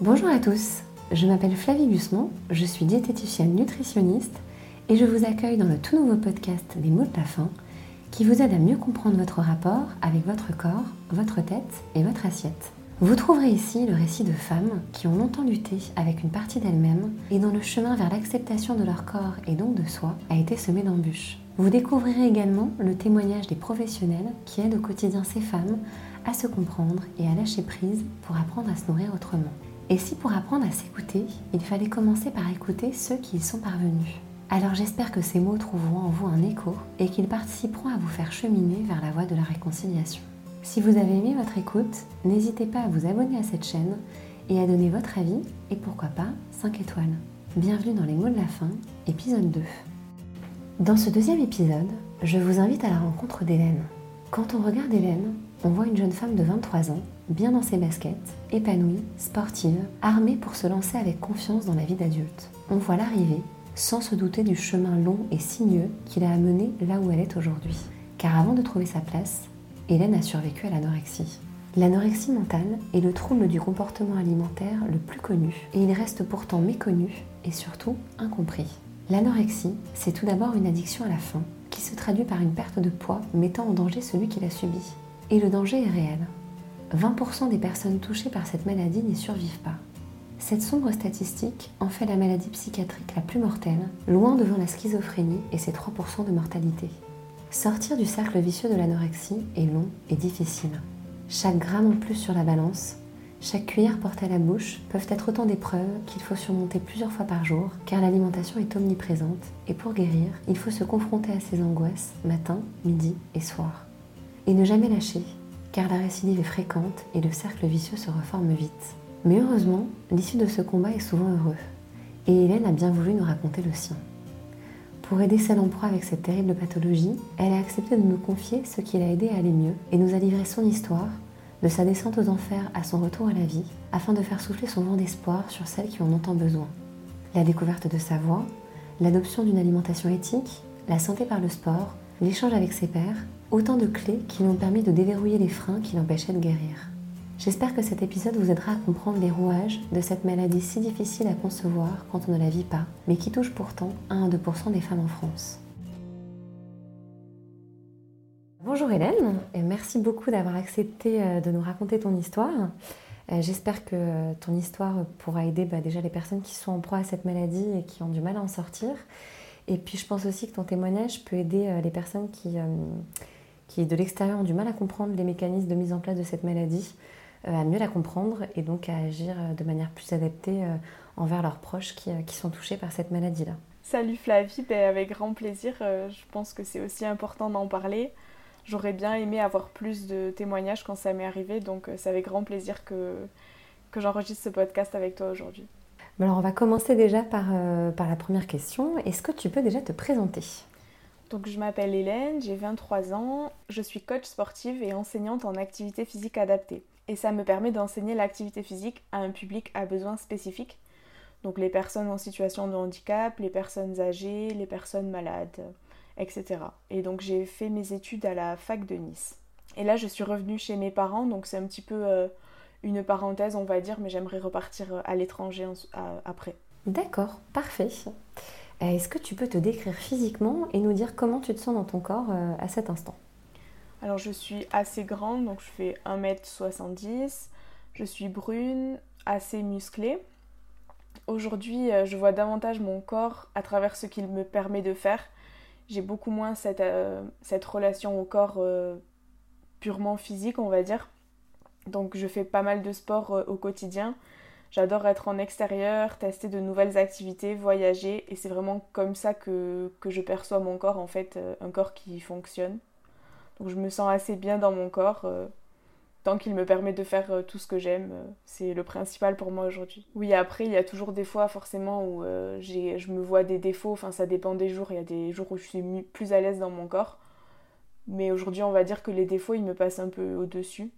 Bonjour à tous, je m'appelle Flavie Gusman, je suis diététicienne nutritionniste et je vous accueille dans le tout nouveau podcast des mots de la fin qui vous aide à mieux comprendre votre rapport avec votre corps, votre tête et votre assiette. Vous trouverez ici le récit de femmes qui ont longtemps lutté avec une partie d'elles-mêmes et dont le chemin vers l'acceptation de leur corps et donc de soi a été semé d'embûches. Vous découvrirez également le témoignage des professionnels qui aident au quotidien ces femmes à se comprendre et à lâcher prise pour apprendre à se nourrir autrement. Et si pour apprendre à s'écouter, il fallait commencer par écouter ceux qui y sont parvenus? Alors j'espère que ces mots trouveront en vous un écho et qu'ils participeront à vous faire cheminer vers la voie de la réconciliation. Si vous avez aimé votre écoute, n'hésitez pas à vous abonner à cette chaîne et à donner votre avis et pourquoi pas 5 étoiles. Bienvenue dans les mots de la fin, épisode 2. Dans ce deuxième épisode, je vous invite à la rencontre d'Hélène. Quand on regarde Hélène, on voit une jeune femme de 23 ans, bien dans ses baskets, épanouie, sportive, armée pour se lancer avec confiance dans la vie d'adulte. On voit l'arrivée sans se douter du chemin long et sinueux qui l'a amenée là où elle est aujourd'hui. Car avant de trouver sa place, Hélène a survécu à l'anorexie. L'anorexie mentale est le trouble du comportement alimentaire le plus connu et il reste pourtant méconnu et surtout incompris. L'anorexie, c'est tout d'abord une addiction à la faim qui se traduit par une perte de poids mettant en danger celui qui l'a subi. Et le danger est réel. 20% des personnes touchées par cette maladie n'y survivent pas. Cette sombre statistique en fait la maladie psychiatrique la plus mortelle, loin devant la schizophrénie et ses 3% de mortalité. Sortir du cercle vicieux de l'anorexie est long et difficile. Chaque gramme en plus sur la balance, chaque cuillère portée à la bouche peuvent être autant d'épreuves qu'il faut surmonter plusieurs fois par jour, car l'alimentation est omniprésente, et pour guérir, il faut se confronter à ces angoisses matin, midi et soir. Et ne jamais lâcher, car la récidive est fréquente et le cercle vicieux se reforme vite. Mais heureusement, l'issue de ce combat est souvent heureux. Et Hélène a bien voulu nous raconter le sien. Pour aider celle en proie avec cette terrible pathologie, elle a accepté de nous confier ce qui l'a aidé à aller mieux et nous a livré son histoire, de sa descente aux enfers à son retour à la vie, afin de faire souffler son vent d'espoir sur celles qui en ont tant besoin. La découverte de sa voix, l'adoption d'une alimentation éthique, la santé par le sport, l'échange avec ses pairs, autant de clés qui lui ont permis de déverrouiller les freins qui l'empêchaient de guérir. J'espère que cet épisode vous aidera à comprendre les rouages de cette maladie si difficile à concevoir quand on ne la vit pas, mais qui touche pourtant 1 à 2% des femmes en France. Bonjour Hélène, et merci beaucoup d'avoir accepté euh, de nous raconter ton histoire. Euh, j'espère que ton histoire pourra aider bah, déjà les personnes qui sont en proie à cette maladie et qui ont du mal à en sortir. Et puis je pense aussi que ton témoignage peut aider euh, les personnes qui, qui de l'extérieur ont du mal à comprendre les mécanismes de mise en place de cette maladie euh, à mieux la comprendre et donc à agir euh, de manière plus adaptée euh, envers leurs proches qui, sont touchés par cette maladie-là. Salut Flavie, ben avec grand plaisir. je pense que c'est aussi important d'en parler. J'aurais bien aimé avoir plus de témoignages quand ça m'est arrivé, donc c'est avec grand plaisir que, que j'enregistre ce podcast avec toi aujourd'hui. Alors on va commencer déjà par, par la première question. Est-ce que tu peux déjà te présenter? Donc je m'appelle Hélène, j'ai 23 ans, je suis coach sportive et enseignante en activité physique adaptée et ça me permet d'enseigner l'activité physique à un public à besoins spécifiques. Donc les personnes en situation de handicap, les personnes âgées, les personnes malades, etc. Et donc j'ai fait mes études à la fac de Nice. Et là je suis revenue chez mes parents, donc c'est un petit peu euh, une parenthèse on va dire, mais j'aimerais repartir à l'étranger après. D'accord, parfait. Euh, est-ce que tu peux te décrire physiquement et nous dire comment tu te sens dans ton corps à cet instant? Alors je suis assez grande, donc je fais 1m70. Je suis brune, assez musclée. Aujourd'hui, euh, je vois davantage mon corps à travers ce qu'il me permet de faire. J'ai beaucoup moins cette, euh, relation au corps euh, purement physique, on va dire. Donc je fais pas mal de sport au quotidien. J'adore être en extérieur, tester de nouvelles activités, voyager. Et c'est vraiment comme ça que, je perçois mon corps, en fait, un corps qui fonctionne. Donc je me sens assez bien dans mon corps. Euh, tant qu'il me permet de faire euh, tout ce que j'aime, euh, c'est le principal pour moi aujourd'hui. Oui, après, il y a toujours des fois forcément où je me vois des défauts, enfin ça dépend des jours, il y a des jours où je suis plus à l'aise dans mon corps. Mais aujourd'hui, on va dire que les défauts, ils me passent un peu au-dessus.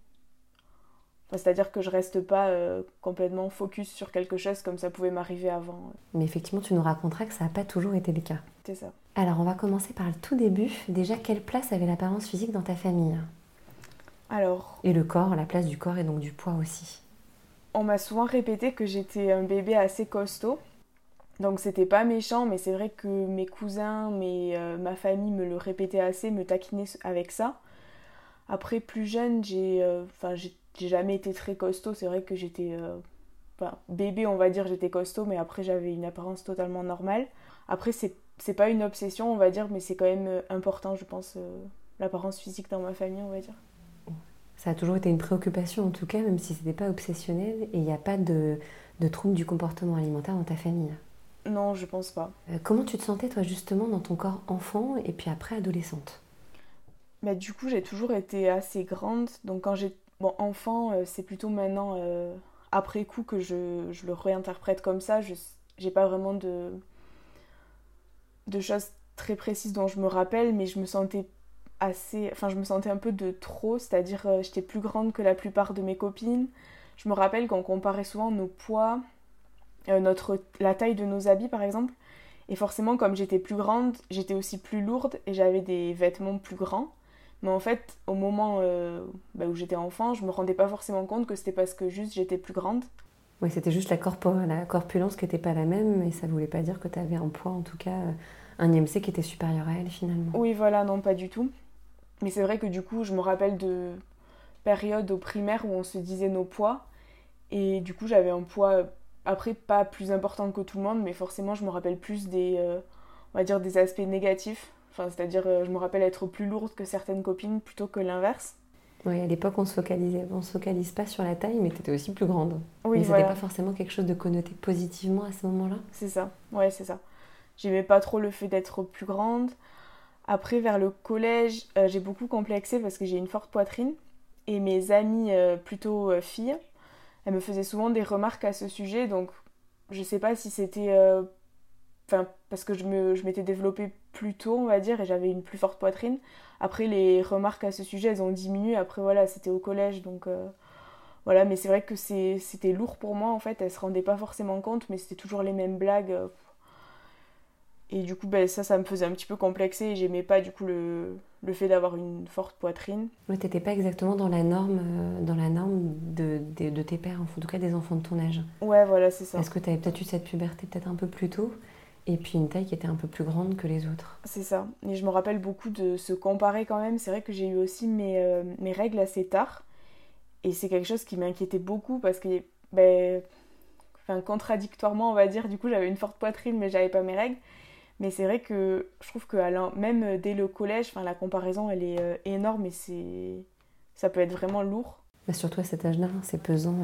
C'est-à-dire que je reste pas euh, complètement focus sur quelque chose comme ça pouvait m'arriver avant. Mais effectivement, tu nous raconteras que ça n'a pas toujours été le cas. C'est ça. Alors, on va commencer par le tout début. Déjà, quelle place avait l'apparence physique dans ta famille? Alors. Et le corps, la place du corps et donc du poids aussi. On m'a souvent répété que j'étais un bébé assez costaud. Donc c'était pas méchant, mais c'est vrai que mes cousins, mes, euh, ma famille me le répétaient assez, me taquinaient avec ça. Après, plus jeune, j'ai euh, j'ai jamais été très costaud. C'est vrai que j'étais euh, bébé, on va dire, j'étais costaud, mais après j'avais une apparence totalement normale. Après, c'est pas une obsession, on va dire, mais c'est quand même important, je pense, l'apparence physique dans ma famille, on va dire. Ça a toujours été une préoccupation, en tout cas, même si c'était pas obsessionnel, et il n'y a pas de, de troubles du comportement alimentaire dans ta famille. Non, je pense pas. Euh, comment tu te sentais toi justement dans ton corps enfant et puis après adolescente? Bah, Du coup j'ai toujours été assez grande. Donc quand j'ai... Bon enfant euh, c'est plutôt maintenant euh, après coup que je, le réinterprète comme ça. Je j'ai pas vraiment de... de choses très précises dont je me rappelle mais je me sentais assez... Enfin je me sentais un peu de trop. C'est-à-dire j'étais plus grande que la plupart de mes copines. Je me rappelle qu'on comparait souvent nos poids euh, notre, la taille de nos habits par exemple. Et forcément, comme j'étais plus grande, j'étais aussi plus lourde et j'avais des vêtements plus grands. Mais en fait, au moment euh, bah, où j'étais enfant, je me rendais pas forcément compte que c'était parce que juste j'étais plus grande. Oui, c'était juste la, la corpulence qui n'était pas la même, mais ça voulait pas dire que tu avais un poids, en tout cas, euh, un IMC qui était supérieur à elle finalement. Oui, voilà, non, pas du tout. Mais c'est vrai que du coup, je me rappelle de périodes au primaire où on se disait nos poids. Et du coup, j'avais un poids après, pas plus importante que tout le monde, mais forcément, je me rappelle plus des, euh, on va dire, des aspects négatifs. Enfin, c'est-à-dire, euh, je me rappelle être plus lourde que certaines copines plutôt que l'inverse. Oui, à l'époque, on se focalisait, on se focalise pas sur la taille, mais tu étais aussi plus grande. Oui, mais c'était pas forcément quelque chose de connoté positivement à ce moment-là. C'est ça, ouais, c'est ça. J'aimais pas trop le fait d'être plus grande. Après, vers le collège, euh, j'ai beaucoup complexé parce que j'ai une forte poitrine. Et mes amies, plutôt filles, elle me faisait souvent des remarques à ce sujet, donc je sais pas si c'était. Euh, enfin, parce que je, me, je m'étais développée plus tôt, on va dire, et j'avais une plus forte poitrine. Après, les remarques à ce sujet, elles ont diminué. Après, voilà, c'était au collège, donc. Euh, voilà, mais c'est vrai que c'était lourd pour moi, en fait. Elle se rendait pas forcément compte, mais c'était toujours les mêmes blagues. Euh, et du coup, ben, ça, ça me faisait un petit peu complexer et j'aimais pas du coup le, le fait d'avoir une forte poitrine. Oui, t'étais pas exactement dans la norme, euh, dans la norme de, de, tes pères, en tout cas des enfants de ton âge. Ouais, voilà, c'est ça. Est-ce que tu avais peut-être eu cette puberté peut-être un peu plus tôt et puis une taille qui était un peu plus grande que les autres. C'est ça. Et je me rappelle beaucoup de se comparer quand même. C'est vrai que j'ai eu aussi mes, euh, mes règles assez tard. Et c'est quelque chose qui m'inquiétait beaucoup parce que, ben, enfin, contradictoirement, on va dire, du coup, j'avais une forte poitrine, mais j'avais pas mes règles. Mais c'est vrai que je trouve que même dès le collège, la comparaison elle est euh, énorme et c'est ça peut être vraiment lourd. Mais surtout à cet âge-là, c'est pesant.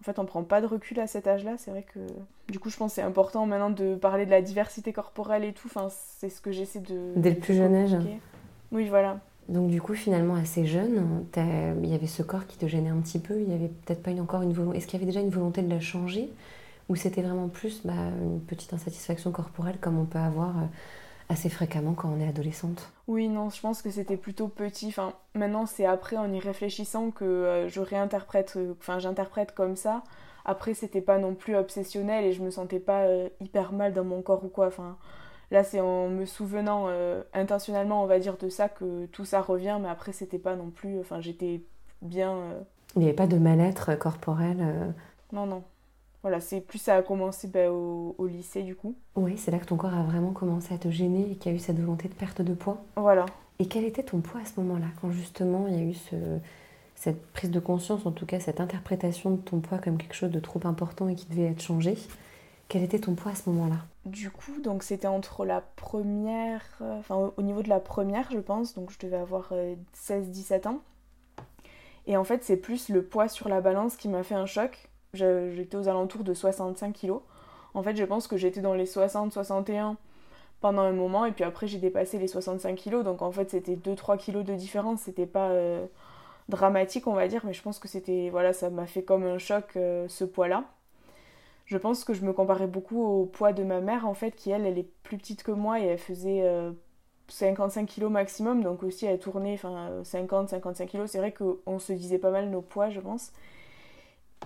En fait, on prend pas de recul à cet âge-là. C'est vrai que du coup, je pense que c'est important maintenant de parler de la diversité corporelle et tout. Enfin, c'est ce que j'essaie de. Dès le plus jeune âge. Oui, voilà. Donc du coup, finalement, assez jeune, il y avait ce corps qui te gênait un petit peu. Il y avait peut-être pas encore une volonté. Est-ce qu'il y avait déjà une volonté de la changer? Ou c'était vraiment plus bah, une petite insatisfaction corporelle comme on peut avoir euh, assez fréquemment quand on est adolescente Oui, non, je pense que c'était plutôt petit. Enfin, maintenant, c'est après, en y réfléchissant, que euh, je réinterprète, euh, enfin, j'interprète comme ça. Après, c'était pas non plus obsessionnel et je me sentais pas hyper mal dans mon corps ou quoi. Enfin, là, c'est en me souvenant intentionnellement, on va dire, de ça que tout ça revient, mais après, c'était pas non plus. Enfin, j'étais bien. Il n'y avait pas de mal-être corporel Non, non. Voilà, c'est plus ça a commencé bah, au, lycée du coup. Oui, c'est là que ton corps a vraiment commencé à te gêner et qu'il y a eu cette volonté de perte de poids. Voilà. Et quel était ton poids à ce moment-là, quand justement il y a eu cette prise de conscience, en tout cas cette interprétation de ton poids comme quelque chose de trop important et qui devait être changé? Quel était ton poids à ce moment-là? Du coup, donc c'était entre la première, euh, enfin au niveau de la première, je pense, donc je devais avoir 16-17 euh, ans. Et en fait, c'est plus le poids sur la balance qui m'a fait un choc J'étais aux alentours de 65 kilos. En fait, je pense que j'étais dans les 60-61 pendant un moment et puis après j'ai dépassé les 65 kilos. Donc en fait, c'était 2-3 kilos de différence. C'était pas euh, dramatique, on va dire, mais je pense que c'était. Voilà, ça m'a fait comme un choc euh, ce poids-là. Je pense que je me comparais beaucoup au poids de ma mère, en fait, qui elle, elle est plus petite que moi et elle faisait 55 euh, kilos maximum. Donc aussi, elle tournait 50-55 kilos. C'est vrai qu'on se disait pas mal nos poids, je pense.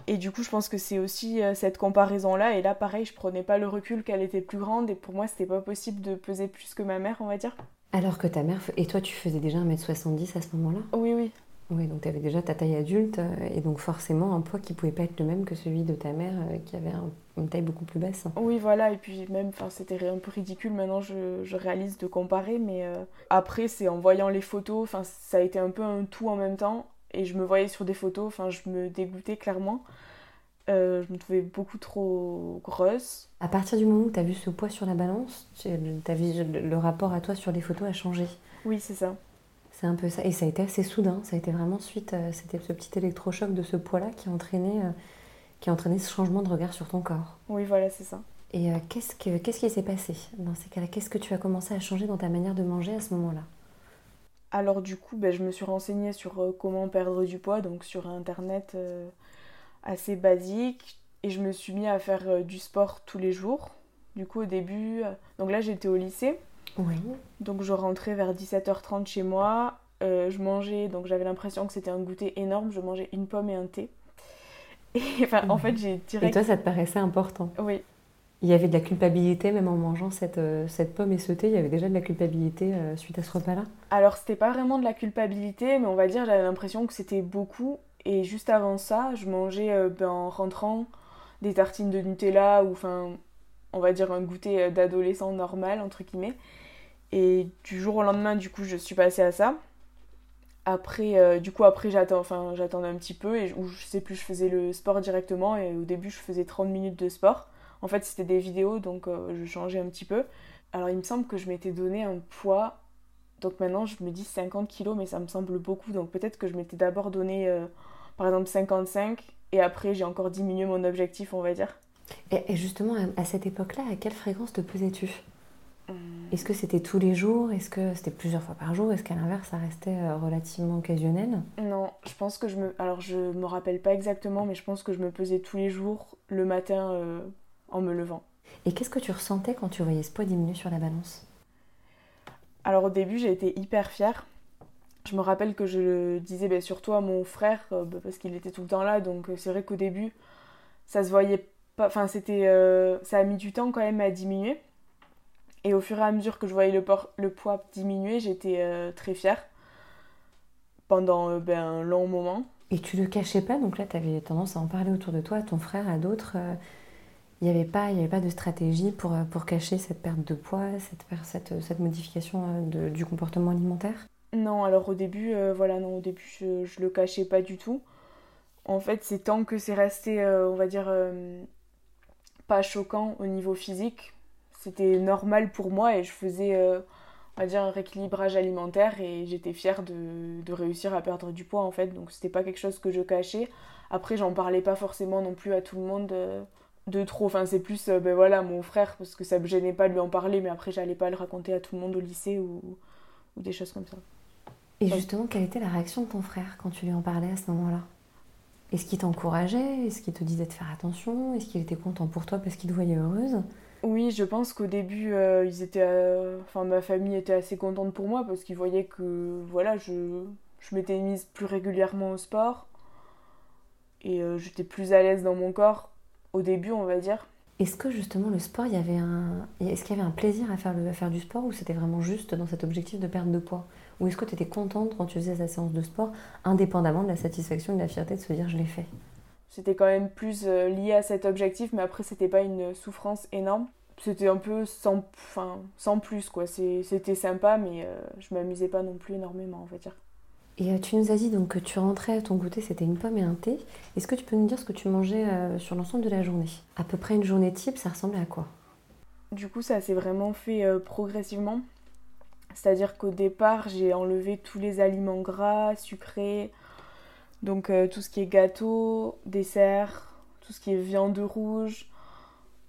Et du coup, je pense que c'est aussi euh, cette comparaison-là. Et là, pareil, je prenais pas le recul qu'elle était plus grande. Et pour moi, c'était pas possible de peser plus que ma mère, on va dire. Alors que ta mère. Et toi, tu faisais déjà 1m70 à ce moment-là? Oui, oui. Oui, donc tu avais déjà ta taille adulte euh, et donc forcément un poids qui pouvait pas être le même que celui de ta mère euh, qui avait une taille beaucoup plus basse. Oui, voilà, et puis même, c'était un peu ridicule maintenant, je, réalise de comparer, mais euh, après, c'est en voyant les photos, ça a été un peu un tout en même temps, et je me voyais sur des photos, enfin, je me dégoûtais clairement. je me trouvais beaucoup trop grosse. À partir du moment où tu as vu ce poids sur la balance, as vu, le rapport à toi sur les photos a changé. Oui, c'est ça. C'est un peu ça. Et ça a été assez soudain. Ça a été vraiment suite. Euh, c'était ce petit électrochoc de ce poids-là qui a entraîné, euh, qui a entraîné ce changement de regard sur ton corps. Oui, voilà, c'est ça. Et euh, qu'est-ce, que, qu'est-ce qui s'est passé dans ces cas-là? Qu'est-ce que tu as commencé à changer dans ta manière de manger à ce moment-là? Alors du coup, ben, je me suis renseignée sur comment perdre du poids, donc sur Internet assez basique. Et je me suis mis à faire du sport tous les jours. Du coup, au début, donc là j'étais au lycée. Oui. Donc je rentrais vers 17h30 chez moi. Euh, je mangeais, donc j'avais l'impression que c'était un goûter énorme. Je mangeais une pomme et un thé. Et enfin, en fait, j'ai direct. Et toi, ça te paraissait important? Oui. Il y avait de la culpabilité, même en mangeant cette, euh, cette pomme et ce thé, il y avait déjà de la culpabilité euh, suite à ce repas-là? Alors, c'était pas vraiment de la culpabilité, mais on va dire, j'avais l'impression que c'était beaucoup. Et juste avant ça, je mangeais ben, en rentrant des tartines de Nutella ou enfin, on va dire un goûter d'adolescent normal, entre guillemets. Et du jour au lendemain, du coup, je suis passée à ça. Après, euh, du coup, après, j'attends, enfin, j'attendais un petit peu, et ou je sais plus, je faisais le sport directement, et au début, je faisais 30 minutes de sport. En fait, c'était des vidéos, donc euh, je changeais un petit peu. Alors, il me semble que je m'étais donné un poids, donc maintenant, je me dis 50 kilos, mais ça me semble beaucoup, donc peut-être que je m'étais d'abord donné, euh, par exemple, 55, et après, j'ai encore diminué mon objectif, on va dire. Et, justement, à cette époque-là, à quelle fréquence te pesais-tu? Est-ce que c'était tous les jours? Est-ce que c'était plusieurs fois par jour? Est-ce qu'à l'inverse, ça restait euh, relativement occasionnel? Non, je pense que je me. Alors, je me rappelle pas exactement, mais je pense que je me pesais tous les jours le matin euh, en me levant. Et qu'est-ce que tu ressentais quand tu voyais ce poids diminuer sur la balance? Alors, au début, j'ai été hyper fière. Je me rappelle que je disais ben, surtout à mon frère, euh, ben, parce qu'il était tout le temps là, donc c'est vrai qu'au début, ça se voyait pas. Enfin, c'était. ça a mis du temps quand même à diminuer. Et au fur et à mesure que je voyais le, poids diminuer, j'étais euh, très fière pendant euh, ben, un long moment. Et tu le cachais pas, donc là tu avais tendance à en parler autour de toi, à ton frère, à d'autres. Euh, il n'y avait, pas, avait pas de stratégie pour, pour cacher cette perte de poids, cette, cette, cette modification du comportement alimentaire? Non, alors au début, voilà, non, au début je, ne le cachais pas du tout. En fait, c'est tant que c'est resté, on va dire, pas choquant au niveau physique, c'était normal pour moi et je faisais, euh, on va dire, un rééquilibrage alimentaire et j'étais fière de, de, réussir à perdre du poids en fait. Donc c'était pas quelque chose que je cachais. Après, j'en parlais pas forcément non plus à tout le monde euh, de trop. Enfin, c'est plus, euh, ben voilà, mon frère, parce que ça me gênait pas de lui en parler, mais après, j'allais pas le raconter à tout le monde au lycée ou, ou des choses comme ça. Et justement, quelle était la réaction de ton frère quand tu lui en parlais à ce moment-là? Est-ce qu'il t'encourageait? Est-ce qu'il te disait de faire attention? Est-ce qu'il était content pour toi parce qu'il te voyait heureuse? Oui, je pense qu'au début, euh, ils étaient, euh, enfin, ma famille était assez contente pour moi parce qu'ils voyaient que voilà, je, je m'étais mise plus régulièrement au sport et j'étais plus à l'aise dans mon corps au début, on va dire. Est-ce que justement le sport, il y avait un, est-ce qu'il y avait un plaisir à faire, le, à faire du sport ou c'était vraiment juste dans cet objectif de perte de poids? Ou est-ce que tu étais contente quand tu faisais ta séance de sport, indépendamment de la satisfaction et de la fierté de se dire je l'ai fait? C'était quand même plus euh, lié à cet objectif, mais après, c'était pas une souffrance énorme. C'était un peu sans, enfin, sans plus, quoi. C'était sympa, mais euh, je m'amusais pas non plus énormément, on va dire. Et euh, tu nous as dit donc que tu rentrais, ton goûter c'était une pomme et un thé. Est-ce que tu peux nous dire ce que tu mangeais sur l'ensemble de la journée? À peu près une journée type, ça ressemblait à quoi? Du coup, ça s'est vraiment fait progressivement. C'est-à-dire qu'au départ, j'ai enlevé tous les aliments gras, sucrés, donc euh, tout ce qui est gâteau, dessert, tout ce qui est viande rouge,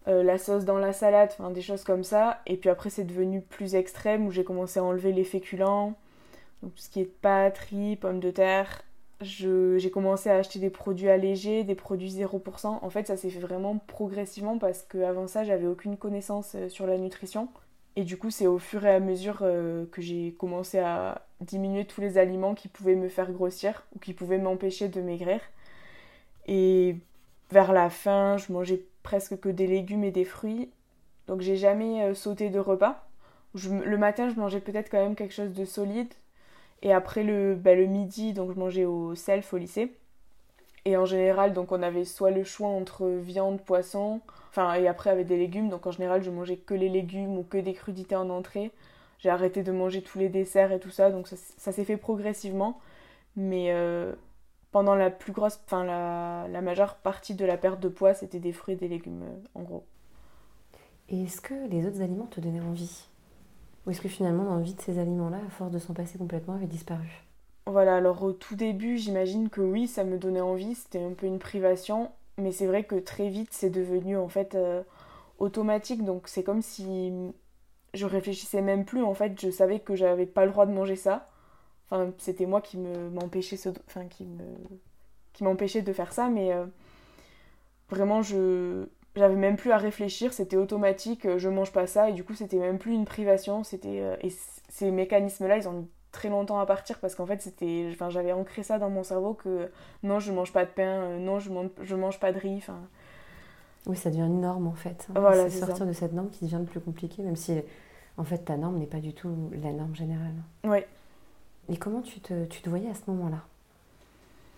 euh, la sauce dans la salade, enfin des choses comme ça. Et puis après c'est devenu plus extrême où j'ai commencé à enlever les féculents, donc tout ce qui est pâtes, pommes de terre. J'ai commencé à acheter des produits allégés, des produits 0%. En fait ça s'est fait vraiment progressivement parce qu'avant ça j'avais aucune connaissance euh, sur la nutrition. Et du coup, c'est au fur et à mesure euh, que j'ai commencé à diminuer tous les aliments qui pouvaient me faire grossir ou qui pouvaient m'empêcher de maigrir. Et vers la fin, je mangeais presque que des légumes et des fruits. Donc j'ai jamais euh, sauté de repas. le matin, je mangeais peut-être quand même quelque chose de solide. Et après le, bah, le midi, donc je mangeais au self au lycée. Et en général, donc on avait soit le choix entre viande, poisson, enfin et après avec des légumes. Donc en général, je mangeais que les légumes ou que des crudités en entrée. J'ai arrêté de manger tous les desserts et tout ça, donc ça, s'est fait progressivement. Mais euh, pendant la plus grosse, enfin la, la, majeure partie de la perte de poids, c'était des fruits et des légumes euh, en gros. Et est-ce que les autres aliments te donnaient envie? Ou est-ce que finalement l'envie de ces aliments-là, à force de s'en passer complètement, avait disparu? Voilà, alors au tout début, j'imagine que oui, ça me donnait envie, c'était un peu une privation, mais c'est vrai que très vite, c'est devenu en fait euh, automatique, donc c'est comme si je réfléchissais même plus, en fait, je savais que j'avais pas le droit de manger ça. Enfin, c'était moi qui me m'empêchais enfin qui me qui m'empêchait de faire ça, mais euh, vraiment je j'avais même plus à réfléchir, c'était automatique, euh, je mange pas ça, et du coup c'était même plus une privation, c'était euh, et ces mécanismes-là, ils ont mis très longtemps à partir parce qu'en fait c'était, enfin j'avais ancré ça dans mon cerveau que non je mange pas de pain, euh, non je mange, je mange pas de riz, enfin. Oui, ça devient une norme en fait. Hein. Voilà, c'est sortir de cette norme qui devient le plus compliqué, même si en fait ta norme n'est pas du tout la norme générale. Oui. Et comment tu te, tu te voyais à ce moment-là?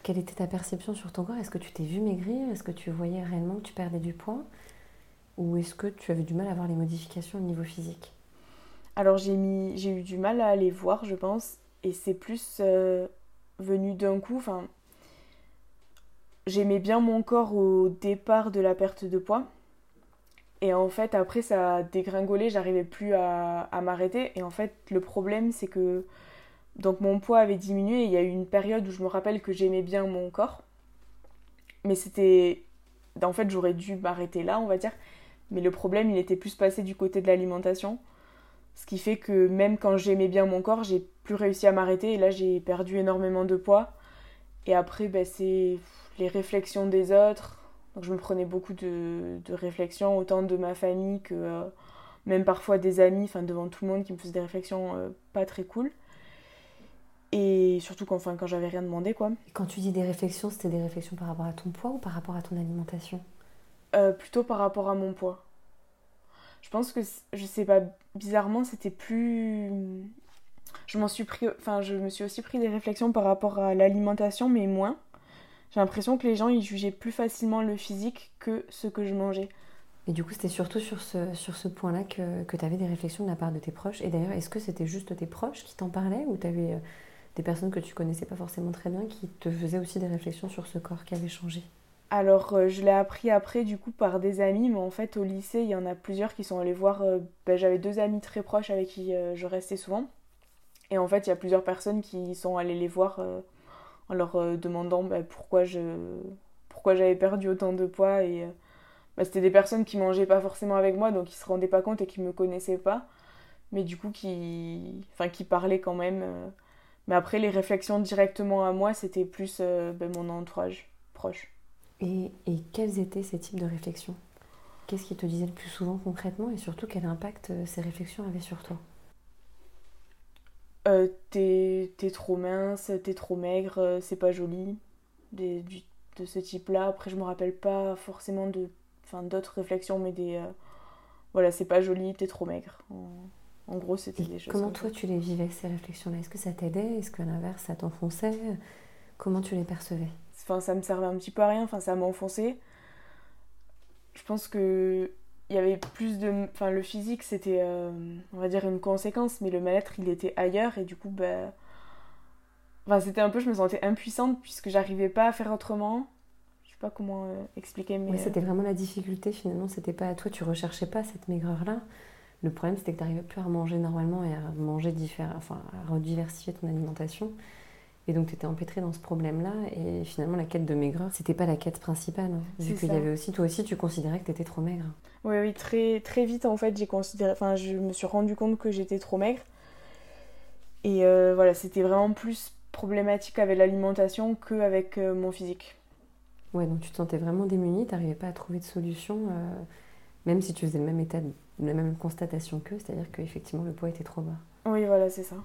Quelle était ta perception sur ton corps? Est-ce que tu t'es vu maigrir? Est-ce que tu voyais réellement que tu perdais du poids? Ou est-ce que tu avais du mal à voir les modifications au niveau physique? Alors j'ai eu du mal à les voir, je pense, et c'est plus euh, venu d'un coup. Enfin, j'aimais bien mon corps au départ de la perte de poids. Et en fait, après, ça a dégringolé, j'arrivais plus à m'arrêter. Et en fait, le problème, c'est que donc mon poids avait diminué il y a eu une période où je me rappelle que j'aimais bien mon corps. Mais c'était... En fait, j'aurais dû m'arrêter là, on va dire. Mais le problème, il était plus passé du côté de l'alimentation. Ce qui fait que même quand j'aimais bien mon corps, j'ai plus réussi à m'arrêter. Et là, j'ai perdu énormément de poids. Et après, ben, c'est les réflexions des autres. Donc je me prenais beaucoup de, réflexions, autant de ma famille que euh, même parfois des amis, enfin devant tout le monde qui me faisaient des réflexions euh, pas très cool. Et surtout quand, enfin, quand j'avais rien demandé, quoi. quand tu dis des réflexions, c'était des réflexions par rapport à ton poids ou par rapport à ton alimentation? Euh, Plutôt par rapport à mon poids. Je pense que, je sais pas, bizarrement, c'était plus... Je m'en suis pris... Enfin, je me suis aussi pris des réflexions par rapport à l'alimentation, mais moins. J'ai l'impression que les gens, ils jugeaient plus facilement le physique que ce que je mangeais. Et du coup, c'était surtout sur ce, sur ce point-là que, que tu avais des réflexions de la part de tes proches. Et d'ailleurs, est-ce que c'était juste tes proches qui t'en parlaient ou tu avais euh, des personnes que tu connaissais pas forcément très bien qui te faisaient aussi des réflexions sur ce corps qui avait changé alors, euh, je l'ai appris après, du coup, par des amis, mais en fait, au lycée, il y en a plusieurs qui sont allés voir. Euh, ben, j'avais deux amis très proches avec qui euh, je restais souvent. Et en fait, il y a plusieurs personnes qui sont allées les voir en leur demandant ben, pourquoi je pourquoi j'avais perdu autant de poids. Et ben, c'était des personnes qui mangeaient pas forcément avec moi, donc qui se rendaient pas compte et qui me connaissaient pas. Mais du coup, qui, enfin, qui parlaient quand même mais après, les réflexions directement à moi, c'était plus euh, ben, mon entourage proche. Et, et, quels étaient ces types de réflexions? Qu'est-ce qui te disait le plus souvent concrètement et surtout quel impact euh, ces réflexions avaient sur toi? Euh, T'es trop mince, t'es trop maigre, euh, c'est pas joli. Des, de ce type-là. Après, je me rappelle pas forcément de d'autres réflexions, mais des. voilà, c'est pas joli, t'es trop maigre. En gros, c'était des choses. Comment toi tu les vivais, ces réflexions-là? Est-ce que ça t'aidait? Est-ce qu'à l'inverse, ça t'enfonçait? Comment tu les percevais? Enfin, ça me servait un petit peu à rien, enfin, ça m'enfonçait. Je pense que il y avait plus de. Enfin, le physique, c'était, euh, on va dire, une conséquence, mais le mal-être, il était ailleurs, et du coup, bah. Enfin, c'était un peu, je me sentais impuissante puisque j'arrivais pas à faire autrement. Je sais pas comment euh, expliquer, mais. c'était vraiment la difficulté finalement, c'était pas à toi, tu recherchais pas cette maigreur-là. Le problème, c'était que tu n'arrivais plus à manger normalement et à manger différent, enfin, à rediversifier ton alimentation. Et donc, tu étais empêtré dans ce problème-là. Et finalement, la quête de maigreur, c'était pas la quête principale. Hein, vu qu'il y avait aussi, toi aussi, tu considérais que tu étais trop maigre. Oui, oui, très, très vite, en fait, j'ai considéré, enfin, je me suis rendu compte que j'étais trop maigre. Et euh, voilà, c'était vraiment plus problématique avec l'alimentation qu'avec euh, mon physique. Ouais, donc tu te sentais vraiment démunie, tu n'arrivais pas à trouver de solution, euh, même si tu faisais le même état de la même constatation qu'eux, c'est-à-dire qu'effectivement le poids était trop bas. Oui, voilà, c'est ça.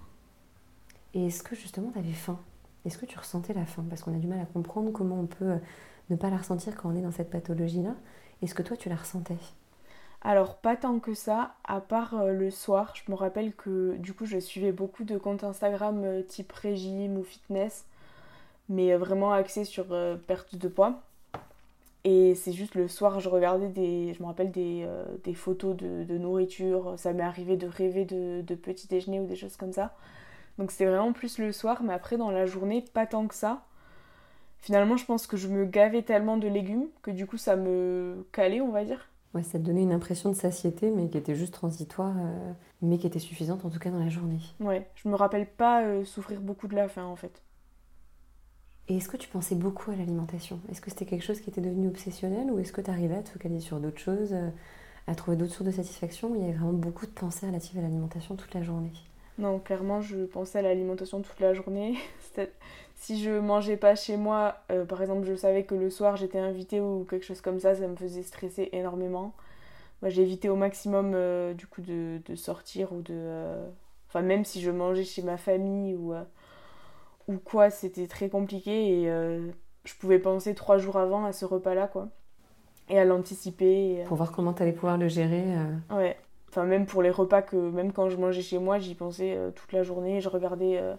Et est-ce que justement tu avais faim? Est-ce que tu ressentais la faim? Parce qu'on a du mal à comprendre comment on peut euh, ne pas la ressentir quand on est dans cette pathologie-là. Est-ce que toi tu la ressentais? Alors pas tant que ça, à part euh, le soir, je me rappelle que du coup je suivais beaucoup de comptes Instagram euh, type régime ou fitness, mais vraiment axés sur perte de poids. Et c'est juste le soir, je regardais des, je me rappelle des, photos de, nourriture, ça m'est arrivé de rêver de, de petits déjeuners ou des choses comme ça. Donc c'est vraiment plus le soir, mais après dans la journée, pas tant que ça. Finalement, je pense que je me gavais tellement de légumes que du coup ça me calait, on va dire. Ouais, ça te donnait une impression de satiété, mais qui était juste transitoire, euh, mais qui était suffisante en tout cas dans la journée. Ouais, je me rappelle pas euh, souffrir beaucoup de la faim en fait. Et est-ce que tu pensais beaucoup à l'alimentation? Est-ce que c'était quelque chose qui était devenu obsessionnel ou est-ce que tu arrivais à te focaliser sur d'autres choses, euh, à trouver d'autres sources de satisfaction? Il y avait vraiment beaucoup de pensées relatives à l'alimentation toute la journée. Non, clairement, je pensais à l'alimentation toute la journée. si je mangeais pas chez moi, euh, par exemple, je savais que le soir j'étais invitée ou quelque chose comme ça, ça me faisait stresser énormément. Moi, j'évitais au maximum euh, du coup de, sortir ou de. Enfin, même si je mangeais chez ma famille ou, ou quoi, c'était très compliqué et je pouvais penser trois jours avant à ce repas-là, quoi. Et à l'anticiper. Pour voir comment tu allais pouvoir le gérer. Ouais. Enfin, même pour les repas que, même quand je mangeais chez moi, j'y pensais euh, toute la journée. Je regardais euh,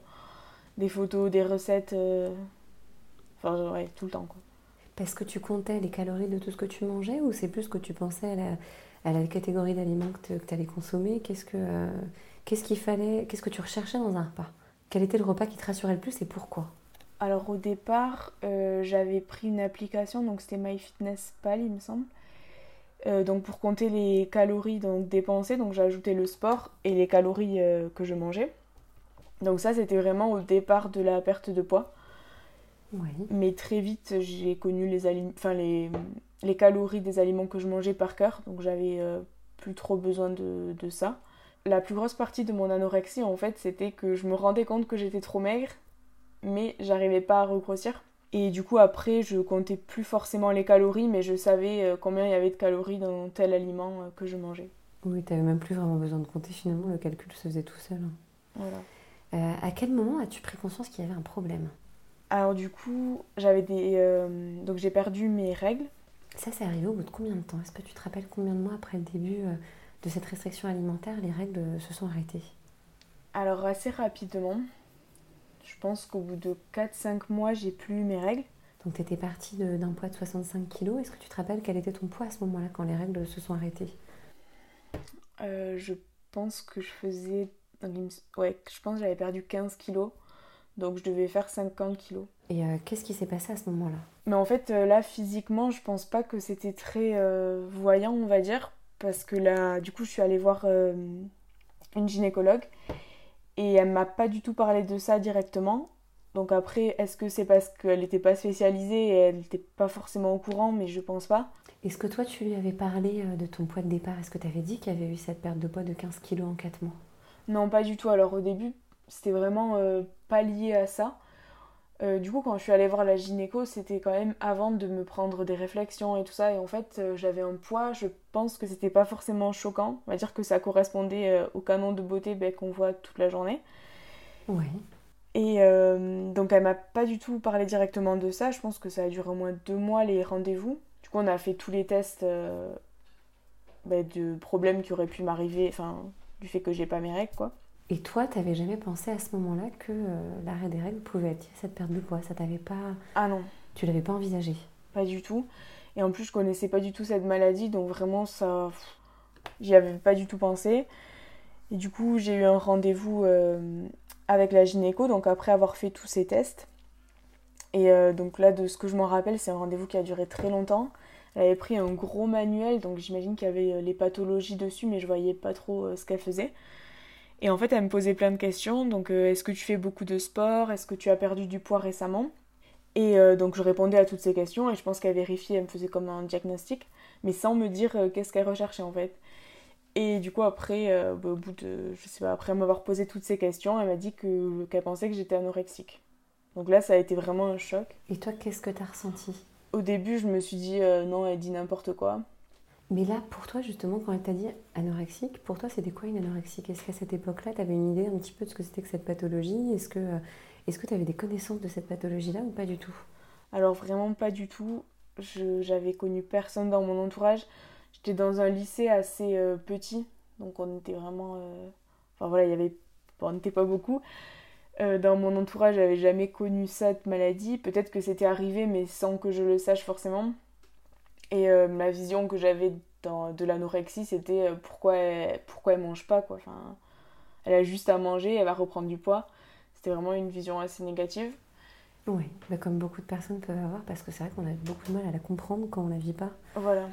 des photos, des recettes. Euh, enfin, ouais, tout le temps, quoi. Parce que tu comptais les calories de tout ce que tu mangeais ou c'est plus que tu pensais à la, à la catégorie d'aliments que tu allais consommer? Qu'est-ce que qu'est-ce qu'il fallait Qu'est-ce que tu recherchais dans un repas? Quel était le repas qui te rassurait le plus et pourquoi? Alors au départ, j'avais pris une application, donc c'était MyFitnessPal, il me semble. Euh, donc pour compter les calories donc dépensées, donc ajouté le sport et les calories euh, que je mangeais. Donc ça c'était vraiment au départ de la perte de poids. Mais très vite j'ai connu les, enfin, les, les, calories des aliments que je mangeais par cœur, donc j'avais euh, plus trop besoin de, de, ça. La plus grosse partie de mon anorexie en fait c'était que je me rendais compte que j'étais trop maigre, mais j'arrivais pas à regrossir. Et du coup, après, je comptais plus forcément les calories, mais je savais euh, combien il y avait de calories dans tel aliment euh, que je mangeais. Oui, tu n'avais même plus vraiment besoin de compter finalement, le calcul se faisait tout seul. Hein. Voilà. Euh, à quel moment as-tu pris conscience qu'il y avait un problème? Alors du coup, j'avais des... donc j'ai perdu mes règles. Ça, c'est arrivé au bout de combien de temps? Est-ce que tu te rappelles combien de mois après le début de cette restriction alimentaire, les règles se sont arrêtées Alors assez rapidement. Je pense qu'au bout de 4-5 mois, j'ai plus mes règles. Donc tu étais partie d'un poids de 65 kg. Est-ce que tu te rappelles quel était ton poids à ce moment-là quand les règles se sont arrêtées? Euh, Je pense que je faisais... Ouais, je pense que j'avais perdu 15 kg. Donc je devais faire 50 kg. Et euh, qu'est-ce qui s'est passé à ce moment-là? Mais en fait, euh, là, physiquement, je pense pas que c'était très voyant, on va dire. Parce que là, du coup, je suis allée voir une gynécologue. Et elle m'a pas du tout parlé de ça directement. Donc après, est-ce que c'est parce qu'elle n'était pas spécialisée et elle n'était pas forcément au courant, mais je pense pas. Est-ce que toi, tu lui avais parlé euh, de ton poids de départ? Est-ce que tu avais dit qu'il y avait eu cette perte de poids de 15 kg en 4 mois? Non, pas du tout. Alors au début, c'était vraiment euh, pas lié à ça. Euh, du coup, quand je suis allée voir la gynéco, c'était quand même avant de me prendre des réflexions et tout ça. Et en fait, euh, j'avais un poids, je pense que c'était pas forcément choquant. On va dire que ça correspondait euh, au canon de beauté ben, qu'on voit toute la journée. Oui. Et donc, elle m'a pas du tout parlé directement de ça. Je pense que ça a duré au moins deux mois les rendez-vous. Du coup, on a fait tous les tests ben, de problèmes qui auraient pu m'arriver, enfin, du fait que j'ai pas mes règles, quoi. Et toi, tu n'avais jamais pensé à ce moment-là que euh, l'arrêt des règles pouvait être cette perte de poids? Ça t'avait pas. Ah non. Tu l'avais pas envisagé? Pas du tout. Et en plus, je connaissais pas du tout cette maladie, donc vraiment, ça. J'y avais pas du tout pensé. Et du coup, j'ai eu un rendez-vous euh, avec la gynéco, donc après avoir fait tous ces tests. Et euh, donc là, de ce que je m'en rappelle, c'est un rendez-vous qui a duré très longtemps. Elle avait pris un gros manuel, donc j'imagine qu'il y avait les pathologies dessus, mais je voyais pas trop ce qu'elle faisait. Et en fait, elle me posait plein de questions. Donc, euh, est-ce que tu fais beaucoup de sport? Est-ce que tu as perdu du poids récemment? Et euh, donc, je répondais à toutes ces questions et je pense qu'elle vérifiait, elle me faisait comme un diagnostic, mais sans me dire euh, qu'est-ce qu'elle recherchait en fait. Et du coup, après, bah, au bout de, je sais pas, après m'avoir posé toutes ces questions, elle m'a dit que, qu'elle pensait que j'étais anorexique. Donc là, ça a été vraiment un choc. Et toi, qu'est-ce que tu as ressenti? Au début, je me suis dit non, elle dit n'importe quoi. Mais là, pour toi, justement, quand elle t'a dit anorexique, pour toi, c'était quoi une anorexique? Est-ce qu'à cette époque-là, tu avais une idée un petit peu de ce que c'était que cette pathologie? Est-ce que euh, tu avais des connaissances de cette pathologie-là ou pas du tout? Alors, vraiment pas du tout. J'avais connu personne dans mon entourage. j'étais dans un lycée assez petit, donc on était vraiment. Enfin voilà, il y avait. on n'était pas beaucoup. dans mon entourage, j'avais jamais connu cette maladie. Peut-être que c'était arrivé, mais sans que je le sache forcément. Et ma vision que j'avais de l'anorexie, c'était pourquoi elle, pourquoi elle mange pas quoi. Enfin, elle a juste à manger, elle va reprendre du poids. C'était vraiment une vision assez négative. Oui, bah, comme beaucoup de personnes peuvent avoir, parce que c'est vrai qu'on a beaucoup de mal à la comprendre quand on la vit pas. Voilà.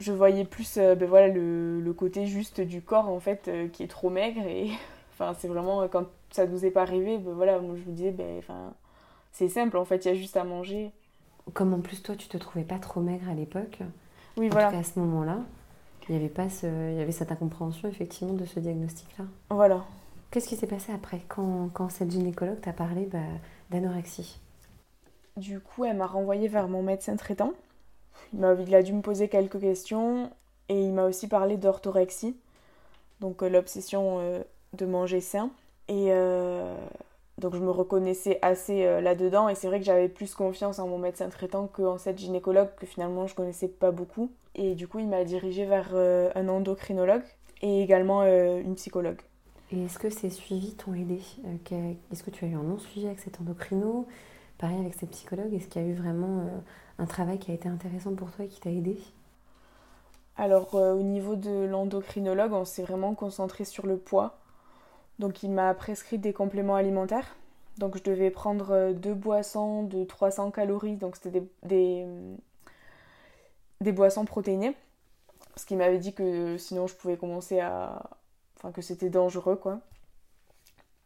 Je voyais plus euh, ben voilà, le, le, côté juste du corps, en fait, euh, qui est trop maigre. Et enfin, c'est vraiment, euh, quand ça nous est pas arrivé, ben voilà, moi je me disais, ben, enfin, c'est simple, en fait, il y a juste à manger. Comme en plus, toi, tu te trouvais pas trop maigre à l'époque. Oui, voilà. à ce moment-là, il y avait pas ce... il y avait cette incompréhension, effectivement, de ce diagnostic-là. Voilà. Qu'est-ce qui s'est passé après, quand, quand cette gynécologue t'a parlé bah, d'anorexie? Du coup, elle m'a renvoyée vers mon médecin traitant. Il a, il a, dû me poser quelques questions et il m'a aussi parlé d'orthorexie, donc euh, l'obsession euh, de manger sain. Et euh, donc je me reconnaissais assez là-dedans et c'est vrai que j'avais plus confiance en mon médecin traitant qu'en cette gynécologue que finalement je connaissais pas beaucoup. Et du coup, il m'a dirigée vers un endocrinologue et également une psychologue. Et est-ce que ces suivis t'ont aidé euh, Est-ce que tu as eu un non-suivi avec cet endocrino Pareil avec cette psychologue, est-ce qu'il y a eu vraiment euh, un travail qui a été intéressant pour toi et qui t'a aidé? Alors euh, au niveau de l'endocrinologue, on s'est vraiment concentré sur le poids. Donc il m'a prescrit des compléments alimentaires. Donc je devais prendre deux boissons de 300 calories, donc c'était des, boissons protéinées. Parce qu'il m'avait dit que sinon je pouvais commencer à, que c'était dangereux quoi.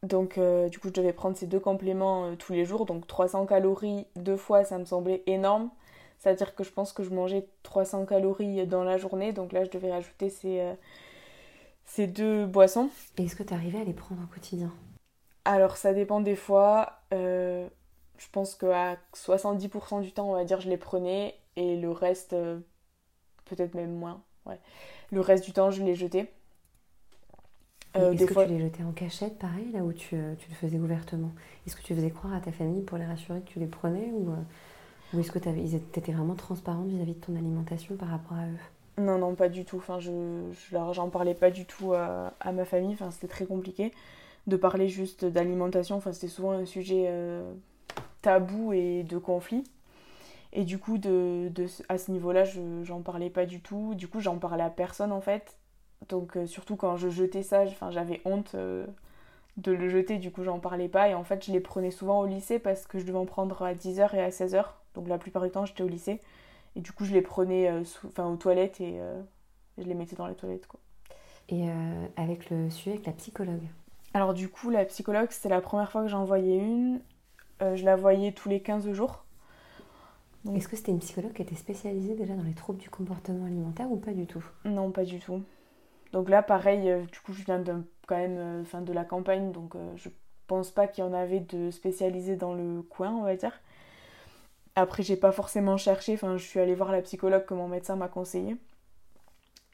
Donc euh, du coup je devais prendre ces deux compléments euh, tous les jours, donc 300 calories deux fois ça me semblait énorme. C'est-à-dire que je pense que je mangeais 300 calories dans la journée, donc là je devais rajouter ces, euh, ces deux boissons. Et est-ce que tu arrivais à les prendre au quotidien? Alors ça dépend des fois. je pense qu'à 70% du temps on va dire je les prenais et le reste peut-être même moins. Ouais. Le reste du temps je les jetais. Euh, Est-ce que tu les jetais en cachette, pareil, là où tu, euh, tu le faisais ouvertement? Est-ce que tu faisais croire à ta famille pour les rassurer que tu les prenais Ou, euh, ou est-ce que tu étais vraiment transparente vis-à-vis de ton alimentation par rapport à eux? Non, non, pas du tout. Enfin, je, je j'en parlais pas du tout à, ma famille. Enfin, c'était très compliqué de parler juste d'alimentation. Enfin, c'était souvent un sujet tabou et de conflit. Et du coup, de, de à ce niveau-là, je, j'en parlais pas du tout. Du coup, j'en parlais à personne en fait. Donc euh, surtout quand je jetais ça, j'avais honte euh, de le jeter, du coup j'en parlais pas. Et en fait je les prenais souvent au lycée parce que je devais en prendre à 10h et à 16h. Donc la plupart du temps j'étais au lycée. Et du coup je les prenais euh, aux toilettes et je les mettais dans les toilettes. Quoi. Et avec le sujet avec la psychologue Alors du coup la psychologue c'était la première fois que j'en voyais une. je la voyais tous les 15 jours. Est-ce que c'était une psychologue qui était spécialisée déjà dans les troubles du comportement alimentaire ou pas du tout? Non, pas du tout. Donc là, pareil, euh, du coup, je viens de, quand même euh, fin de la campagne, donc euh, je pense pas qu'il y en avait de spécialisés dans le coin, on va dire. Après, j'ai pas forcément cherché, enfin, je suis allée voir la psychologue que mon médecin m'a conseillé.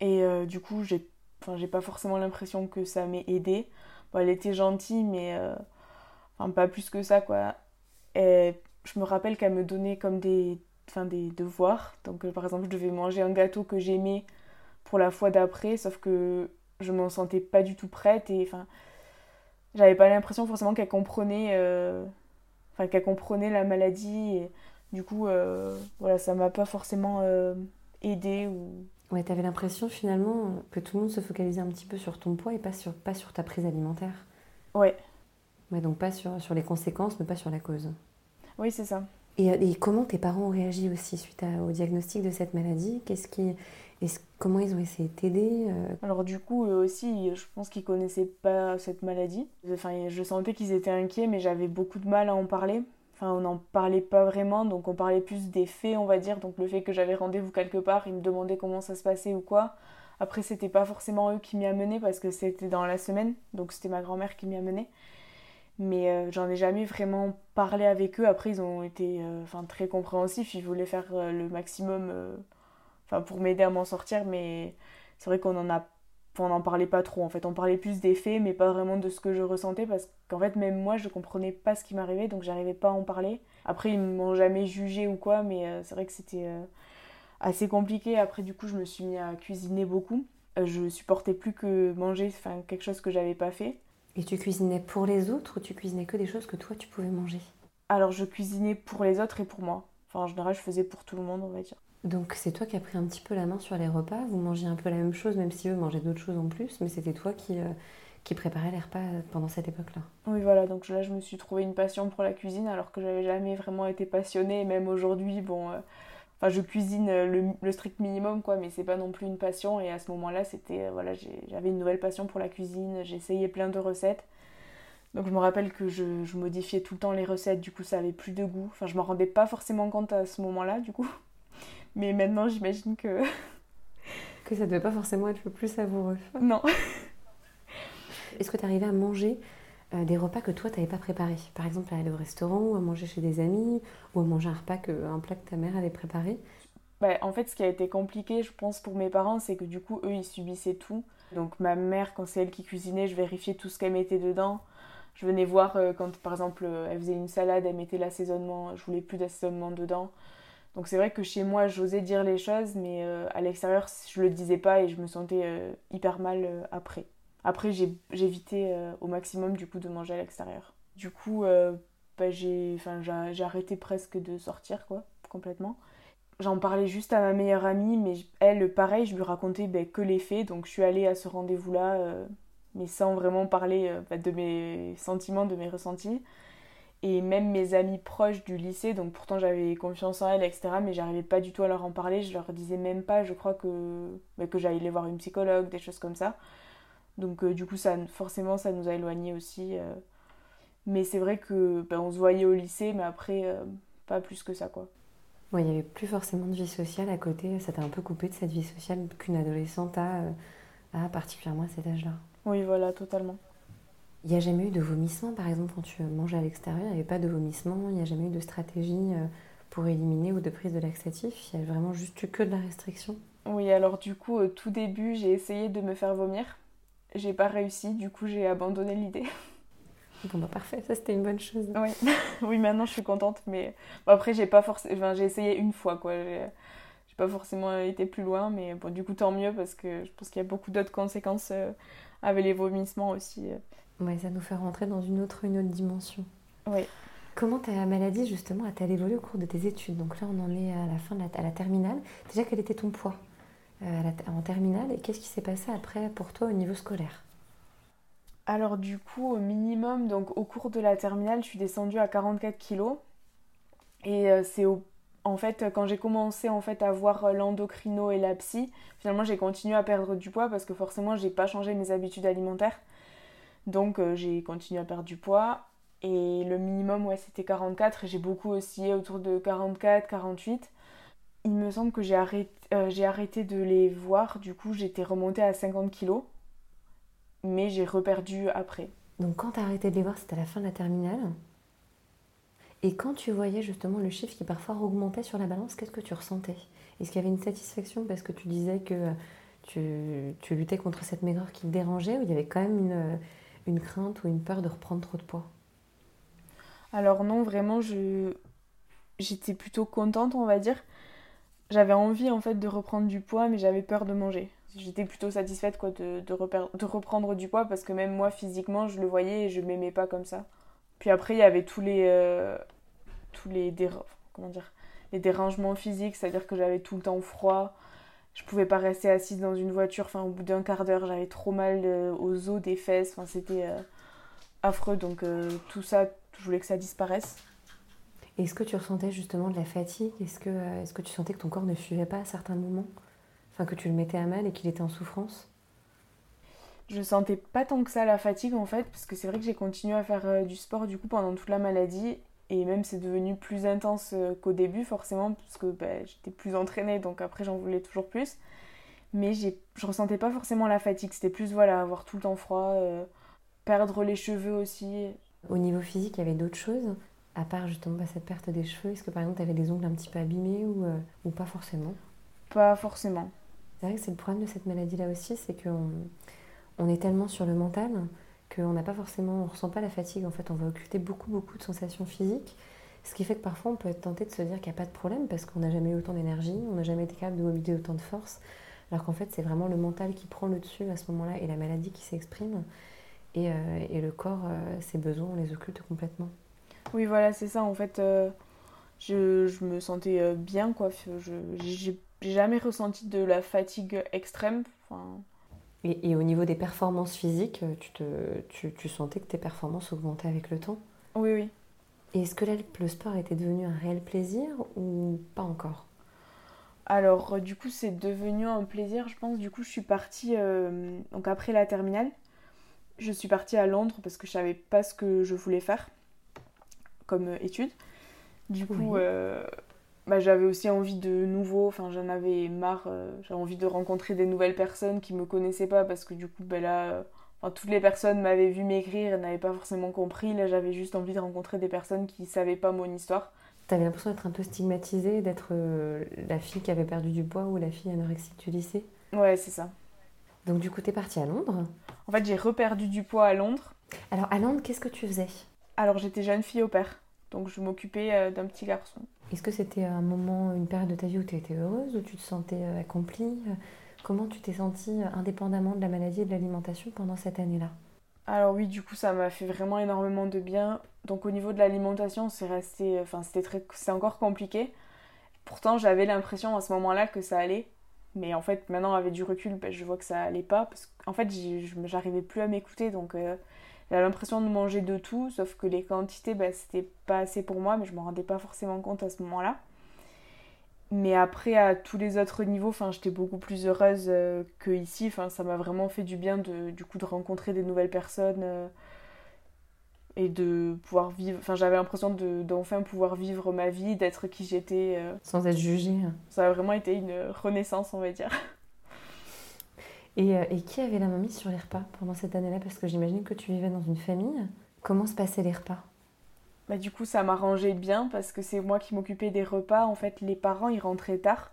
Et du coup, j'ai enfin, pas forcément l'impression que ça m'ait aidé. Bon, elle était gentille, mais enfin, pas plus que ça, quoi. Et je me rappelle qu'elle me donnait comme des, enfin, des devoirs. Donc, par exemple, je devais manger un gâteau que j'aimais pour la fois d'après, sauf que je m'en sentais pas du tout prête et enfin j'avais pas l'impression forcément qu'elle comprenait euh, enfin qu'elle comprenait la maladie du coup euh, voilà ça m'a pas forcément euh, aidé ou ouais t'avais l'impression finalement que tout le monde se focalisait un petit peu sur ton poids et pas sur pas sur ta prise alimentaire. Ouais. Ouais donc pas sur, sur les conséquences mais pas sur la cause. Oui c'est ça. Et, et, comment tes parents ont réagi aussi suite au diagnostic de cette maladie? Qu'est-ce qui comment ils ont essayé de t'aider euh? Alors du coup, eux aussi, je pense qu'ils connaissaient pas cette maladie. Enfin, je sentais qu'ils étaient inquiets, mais j'avais beaucoup de mal à en parler. Enfin, on n'en parlait pas vraiment, donc on parlait plus des faits, on va dire. Donc le fait que j'avais rendez-vous quelque part, ils me demandaient comment ça se passait ou quoi. Après, c'était pas forcément eux qui m'y amenaient parce que c'était dans la semaine, donc c'était ma grand-mère qui m'y amenait. Mais euh, j'en ai jamais vraiment parlé avec eux. Après, ils ont été euh, très compréhensifs. Ils voulaient faire le maximum enfin pour m'aider à m'en sortir, mais c'est vrai qu'on en a on n'en parlait pas trop en fait, on parlait plus des faits mais pas vraiment de ce que je ressentais parce qu'en fait même moi je comprenais pas ce qui m'arrivait donc j'arrivais pas à en parler. Après ils m'ont jamais jugé ou quoi mais euh, c'est vrai que c'était euh, assez compliqué. Après, du coup, je me suis mis à cuisiner beaucoup. Euh, je supportais plus que manger enfin, quelque chose que j'avais pas fait. Et tu cuisinais pour les autres ou tu cuisinais que des choses que toi tu pouvais manger? Alors, je cuisinais pour les autres et pour moi. Enfin, en général, je faisais pour tout le monde, on va dire. Donc, c'est toi qui as pris un petit peu la main sur les repas. Vous mangiez un peu la même chose, même si eux mangeaient d'autres choses en plus, mais c'était toi qui, euh, préparais les repas pendant cette époque-là. Oui, voilà. Donc là, je me suis trouvé une passion pour la cuisine alors que j'avais jamais vraiment été passionnée. Même aujourd'hui, bon. Euh, Enfin, je cuisine euh, le, strict minimum, quoi, mais c'est pas non plus une passion. Et à ce moment-là, c'était, voilà, j'avais une nouvelle passion pour la cuisine. Essayé plein de recettes. Donc je me rappelle que je, modifiais tout le temps les recettes, du coup ça avait plus de goût. Enfin, je m'en rendais pas forcément compte à ce moment-là, du coup. Mais maintenant, j'imagine que. que ça devait pas forcément être le plus savoureux. Non. Est-ce que tu arrivais à manger euh, des repas que toi, tu n'avais pas préparés? Par exemple, à aller au restaurant ou à manger chez des amis ou à manger un repas que, un plat que ta mère avait préparé? Bah, en fait, ce qui a été compliqué, je pense, pour mes parents, c'est que du coup, eux, ils subissaient tout. Donc ma mère, quand c'est elle qui cuisinait, je vérifiais tout ce qu'elle mettait dedans. Je venais voir euh, quand, par exemple, euh, elle faisait une salade, elle mettait l'assaisonnement, je voulais plus d'assaisonnement dedans. Donc c'est vrai que chez moi, j'osais dire les choses, mais à l'extérieur, je le disais pas et je me sentais hyper mal après. Après, j'évitais euh, au maximum du coup de manger à l'extérieur. Du coup, euh, bah, j'ai arrêté presque de sortir, quoi, complètement. J'en parlais juste à ma meilleure amie, mais elle, pareil, je lui racontais bah, que les faits. Donc je suis allée à ce rendez-vous-là, euh, mais sans vraiment parler bah, de mes sentiments, de mes ressentis. Et même mes amis proches du lycée, donc pourtant j'avais confiance en elles, etc. Mais j'arrivais pas du tout à leur en parler. Je leur disais même pas, je crois que, que j'allais voir une psychologue, des choses comme ça. Donc euh, du coup, ça, forcément, ça nous a éloignés aussi. Euh. Mais c'est vrai que ben, on se voyait au lycée, mais après, euh, pas plus que ça, quoi. il n'y avait plus forcément de vie sociale à côté. Ça t'a un peu coupé de cette vie sociale qu'une adolescente a, a, particulièrement à cet âge-là. Oui, voilà, totalement. Il n'y a jamais eu de vomissement, par exemple, quand tu mangeais à l'extérieur, il n'y avait pas de vomissement, il n'y a jamais eu de stratégie pour éliminer ou de prise de laxatif, il y a vraiment juste eu que de la restriction. Oui, alors du coup, au tout début, j'ai essayé de me faire vomir j'ai pas réussi, du coup j'ai abandonné l'idée. Bon bah parfait, ça c'était une bonne chose. Oui, oui maintenant je suis contente, mais après j'ai pas forcément, enfin, j'ai essayé une fois quoi. J'ai pas forcément été plus loin, mais bon du coup tant mieux parce que je pense qu'il y a beaucoup d'autres conséquences euh, avec les vomissements aussi. Euh. Ouais, ça nous fait rentrer dans une autre, une autre dimension. Oui. Comment ta maladie justement a-t-elle évolué au cours de tes études? Donc là on en est à la fin de la, à la terminale. Déjà quel était ton poids euh, en terminale? Et qu'est-ce qui s'est passé après pour toi au niveau scolaire? Alors du coup au minimum, donc au cours de la terminale, je suis descendue à 44 kilos et euh, c'est en fait quand j'ai commencé en fait à voir l'endocrino et la psy, finalement j'ai continué à perdre du poids parce que forcément j'ai pas changé mes habitudes alimentaires. Donc euh, j'ai continué à perdre du poids. Et le minimum ouais c'était 44 et j'ai beaucoup oscillé autour de 44 48 il me semble que j'ai arrêté, euh, j'ai arrêté de les voir, du coup j'étais remontée à 50 kilos, mais j'ai reperdu après. Donc quand tu as arrêté de les voir, c'était à la fin de la terminale. Et quand tu voyais justement le chiffre qui parfois augmentait sur la balance, qu'est-ce que tu ressentais? Est-ce qu'il y avait une satisfaction parce que tu disais que tu, tu luttais contre cette maigreur qui te dérangeait ou il y avait quand même une, une crainte ou une peur de reprendre trop de poids? Alors non, vraiment, je j'étais plutôt contente, on va dire j'avais envie en fait de reprendre du poids, mais j'avais peur de manger. J'étais plutôt satisfaite quoi, de, de, reprendre du poids parce que même moi physiquement je le voyais et je m'aimais pas comme ça. Puis après il y avait tous les, euh, tous les, comment dire, les dérangements physiques, c'est-à-dire que j'avais tout le temps froid, je pouvais pas rester assise dans une voiture, enfin au bout d'un quart d'heure j'avais trop mal euh, aux os des fesses, enfin c'était euh, affreux. Donc tout ça, je voulais que ça disparaisse. Est-ce que tu ressentais justement de la fatigue? Est-ce que, euh, est que tu sentais que ton corps ne suivait pas à certains moments? Enfin, que tu le mettais à mal et qu'il était en souffrance? Je sentais pas tant que ça la fatigue en fait, parce que c'est vrai que j'ai continué à faire euh, du sport du coup pendant toute la maladie. Et même c'est devenu plus intense euh, qu'au début forcément, parce que bah, j'étais plus entraînée, donc après j'en voulais toujours plus. Mais je ressentais pas forcément la fatigue, c'était plus voilà, avoir tout le temps froid, perdre les cheveux aussi. Au niveau physique, il y avait d'autres choses à part justement bah, cette perte des cheveux, est-ce que par exemple tu avais des ongles un petit peu abîmés ou, euh, ou pas forcément? Pas forcément. C'est vrai que c'est le problème de cette maladie-là aussi, c'est qu'on on est tellement sur le mental qu'on n'a pas forcément, on ressent pas la fatigue en fait, on va occulter beaucoup beaucoup de sensations physiques, Ce qui fait que parfois on peut être tenté de se dire qu'il n'y a pas de problème parce qu'on n'a jamais eu autant d'énergie, on n'a jamais été capable de mobiliser autant de force, alors qu'en fait c'est vraiment le mental qui prend le dessus à ce moment-là et la maladie qui s'exprime. Et, et, le corps, ses besoins, on les occulte complètement. Oui, voilà, c'est ça. En fait, je, je, me sentais bien, quoi. Je J'ai jamais ressenti de la fatigue extrême. Enfin, et, au niveau des performances physiques, euh, tu, te, tu, tu, sentais que tes performances augmentaient avec le temps? Oui, oui. Et est-ce que là, le sport était devenu un réel plaisir ou pas encore? Alors, euh, du coup, c'est devenu un plaisir, je pense. Du coup, je suis partie, euh, donc après la terminale, je suis partie à Londres parce que je savais pas ce que je voulais faire comme étude. Du coup, bah, j'avais aussi envie de nouveau, enfin j'en avais marre, euh, j'avais envie de rencontrer des nouvelles personnes qui me connaissaient pas parce que du coup bah, là, toutes les personnes m'avaient vu m'écrire et n'avaient pas forcément compris. Là j'avais juste envie de rencontrer des personnes qui savaient pas mon histoire. T'avais l'impression d'être un peu stigmatisée, d'être euh, la fille qui avait perdu du poids ou la fille anorexique du lycée? Ouais, c'est ça. Donc du coup t'es partie à Londres? En fait j'ai reperdu du poids à Londres. Alors à Londres qu'est-ce que tu faisais? Alors j'étais jeune fille au père, donc je m'occupais euh, d'un petit garçon. Est-ce que c'était un moment, une période de ta vie où tu étais heureuse, où tu te sentais euh, accomplie? Comment tu t'es sentie euh, indépendamment de la maladie et de l'alimentation pendant cette année-là? Alors oui, du coup, ça m'a fait vraiment énormément de bien. Donc au niveau de l'alimentation, c'est resté, enfin c'était très, c'est encore compliqué. Pourtant, j'avais l'impression à ce moment-là que ça allait. Mais en fait, maintenant, avec du recul, ben, je vois que ça allait pas. Parce qu'en fait, j'arrivais plus à m'écouter. Donc, euh, j'avais l'impression de manger de tout, sauf que les quantités, bah, c'était pas assez pour moi, mais je m'en rendais pas forcément compte à ce moment-là. Mais après, à tous les autres niveaux, j'étais beaucoup plus heureuse euh, que ici. Enfin, ça m'a vraiment fait du bien de, du coup, de rencontrer des nouvelles personnes euh, et de pouvoir vivre. Enfin, j'avais l'impression d'enfin pouvoir vivre ma vie, d'être qui j'étais. Euh. Sans être jugée. Ça a vraiment été une renaissance, on va dire. Euh, et, qui avait la main mise sur les repas pendant cette année-là? Parce que j'imagine que tu vivais dans une famille. Comment se passaient les repas? Bah, Du coup, ça m'arrangeait bien parce que c'est moi qui m'occupais des repas. En fait, les parents, ils rentraient tard.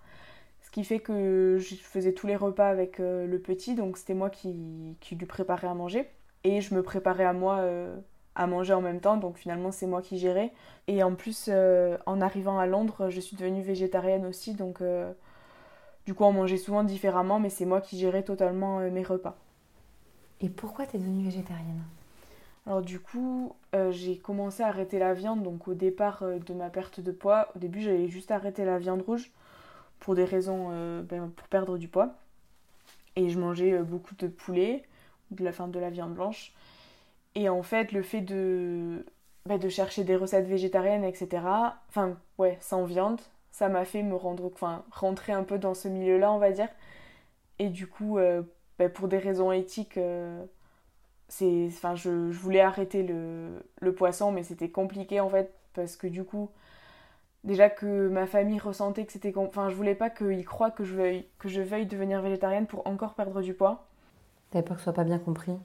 Ce qui fait que je faisais tous les repas avec euh, le petit. Donc, c'était moi qui, lui préparais à manger. Et je me préparais à moi euh, à manger en même temps. Donc, finalement, c'est moi qui gérais. Et en plus, en arrivant à Londres, je suis devenue végétarienne aussi. Donc du coup, on mangeait souvent différemment, mais c'est moi qui gérais totalement euh, mes repas. Et pourquoi tu es devenue végétarienne? Alors du coup, euh, j'ai commencé à arrêter la viande. Donc au départ euh, de ma perte de poids, au début j'avais juste arrêté la viande rouge pour des raisons ben, pour perdre du poids. Et je mangeais beaucoup de poulet, de la, fin, de la viande blanche. Et en fait, le fait de, ben, de chercher des recettes végétariennes, etc. Enfin, ouais, sans viande, ça m'a fait me rendre, enfin, rentrer un peu dans ce milieu-là, on va dire. Et du coup, euh, bah, pour des raisons éthiques, euh, c'est, enfin, je, je, voulais arrêter le, le poisson, mais c'était compliqué en fait, parce que du coup, déjà que ma famille ressentait que c'était, enfin, je voulais pas qu'ils croient que je veuille, que je veuille devenir végétarienne pour encore perdre du poids. T'avais peur que ce soit pas bien compris?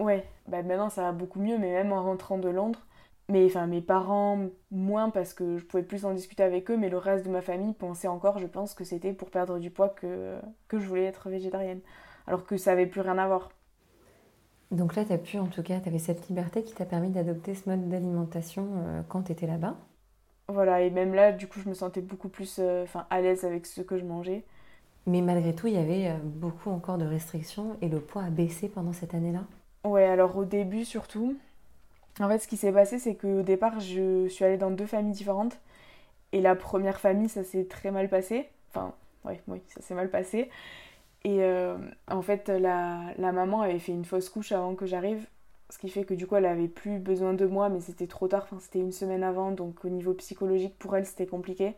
Ouais, bah maintenant ça va beaucoup mieux, mais même en rentrant de Londres, mais enfin, mes parents, moins parce que je pouvais plus en discuter avec eux, mais le reste de ma famille pensait encore, je pense, que c'était pour perdre du poids que, que je voulais être végétarienne. Alors que ça n'avait plus rien à voir. Donc là, tu as pu, en tout cas, tu avais cette liberté qui t'a permis d'adopter ce mode d'alimentation euh, quand tu étais là-bas. Voilà, et même là, du coup, je me sentais beaucoup plus euh, à l'aise avec ce que je mangeais. Mais malgré tout, il y avait euh, beaucoup encore de restrictions et le poids a baissé pendant cette année-là Ouais, alors au début surtout, en fait, ce qui s'est passé, c'est qu'au départ, je suis allée dans deux familles différentes. Et la première famille, ça s'est très mal passé. Enfin, oui, oui, ça s'est mal passé. Et euh, en fait, la, la, maman avait fait une fausse couche avant que j'arrive. Ce qui fait que du coup, elle avait plus besoin de moi, mais c'était trop tard. Enfin, c'était une semaine avant. Donc, au niveau psychologique, pour elle, c'était compliqué.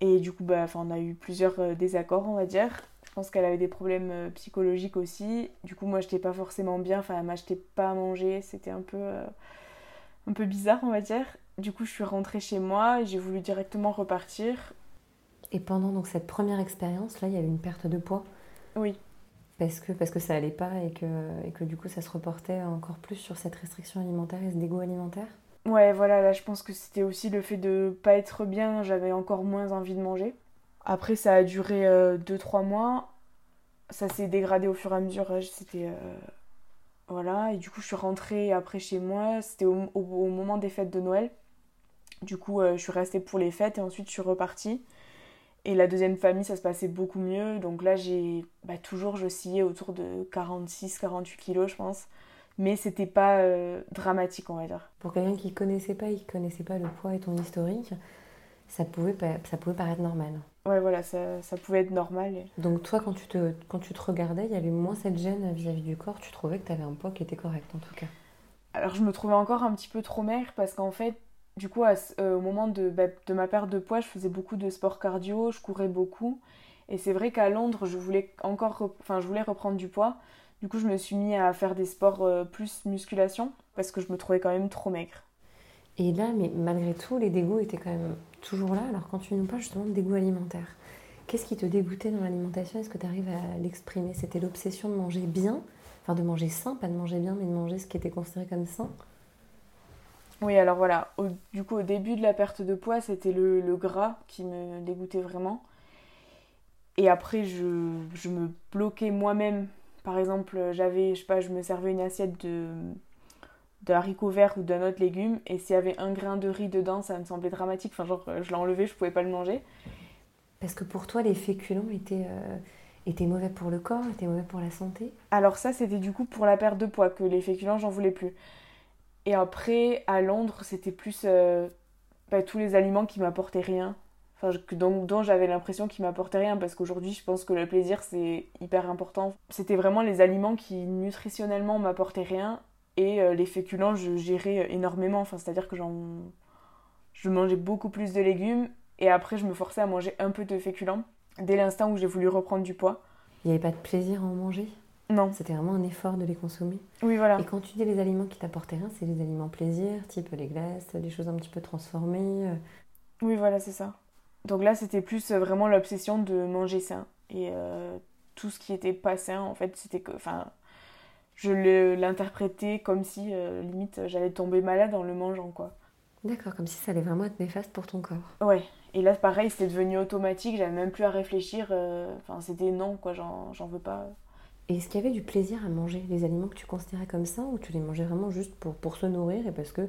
Et du coup, bah, on a eu plusieurs euh, désaccords, on va dire. Je pense qu'elle avait des problèmes euh, psychologiques aussi. Du coup, moi, j'étais pas forcément bien. Enfin, elle m'achetait pas à manger. C'était un peu, euh, un peu bizarre, on va dire. Du coup, je suis rentrée chez moi et j'ai voulu directement repartir. Et pendant donc cette première expérience, là, il y a eu une perte de poids Oui. Parce que, parce que ça allait pas et que, et que du coup, ça se reportait encore plus sur cette restriction alimentaire et ce dégoût alimentaire Ouais, voilà, là, je pense que c'était aussi le fait de pas être bien. J'avais encore moins envie de manger. Après, ça a duré 2-3 euh, mois. Ça s'est dégradé au fur et à mesure. C'était. Euh, voilà. Et du coup, je suis rentrée après chez moi. C'était au, moment des fêtes de Noël. Du coup, je suis restée pour les fêtes et ensuite je suis repartie. Et la deuxième famille, ça se passait beaucoup mieux. Donc là, j'ai bah, toujours, j'oscillais autour de 46-48 kilos, je pense. Mais c'était pas euh, dramatique, on va dire. Pour quelqu'un qui connaissait pas, il connaissait pas le poids et ton historique, ça pouvait, ça pouvait paraître normal. Ouais, voilà, ça, ça pouvait être normal. Donc toi, quand tu te, quand tu te regardais, il y avait moins cette gêne vis-à-vis du corps. Tu trouvais que tu avais un poids qui était correct, en tout cas. Alors je me trouvais encore un petit peu trop maigre parce qu'en fait, du coup, euh, au moment de, bah, de, ma perte de poids, je faisais beaucoup de sport cardio, je courais beaucoup. Et c'est vrai qu'à Londres, je voulais encore enfin, je voulais reprendre du poids. Du coup, je me suis mis à faire des sports euh, plus musculation parce que je me trouvais quand même trop maigre. Et là, mais malgré tout, les dégoûts étaient quand même toujours là. Alors, quand tu nous parles justement de dégoûts alimentaires, qu'est-ce qui te dégoûtait dans l'alimentation? Est-ce que tu arrives à l'exprimer? C'était l'obsession de manger bien, enfin de manger sain, pas de manger bien, mais de manger ce qui était considéré comme sain? Oui, alors voilà, du coup au début de la perte de poids, c'était le, gras qui me dégoûtait vraiment. Et après, je, me bloquais moi-même. Par exemple, j'avais, je sais pas, je me servais une assiette de, de haricots verts ou d'un autre légume, et s'il y avait un grain de riz dedans, ça me semblait dramatique. Enfin, genre, je l'ai enlevé, je pouvais pas le manger. Parce que pour toi, les féculents étaient, euh, étaient mauvais pour le corps, étaient mauvais pour la santé? Alors ça, c'était du coup pour la perte de poids que les féculents, j'en voulais plus. Et après, à Londres, c'était plus euh, bah, tous les aliments qui m'apportaient rien. Enfin, dont, j'avais l'impression qu'ils m'apportaient rien, parce qu'aujourd'hui, je pense que le plaisir, c'est hyper important. C'était vraiment les aliments qui, nutritionnellement, m'apportaient rien. Et euh, les féculents, je gérais énormément. Enfin, c'est-à-dire que j'en... je mangeais beaucoup plus de légumes. Et après, je me forçais à manger un peu de féculents. Dès l'instant où j'ai voulu reprendre du poids. Il n'y avait pas de plaisir à en manger? Non. C'était vraiment un effort de les consommer? Oui, voilà. Et quand tu dis les aliments qui t'apportaient rien, c'est les aliments plaisir, type les glaces, les choses un petit peu transformées. Euh. Oui, voilà, c'est ça. Donc là, c'était plus euh, vraiment l'obsession de manger sain. Et euh, tout ce qui était pas sain, en fait, c'était que. Enfin, je l'interprétais comme si, limite, j'allais tomber malade en le mangeant, quoi. D'accord, comme si ça allait vraiment être néfaste pour ton corps. Ouais. Et là, pareil, c'était devenu automatique, j'avais même plus à réfléchir. Enfin, c'était non, quoi, j'en veux pas. Et est-ce qu'il y avait du plaisir à manger les aliments que tu considérais comme ça ou tu les mangeais vraiment juste pour, pour se nourrir et parce que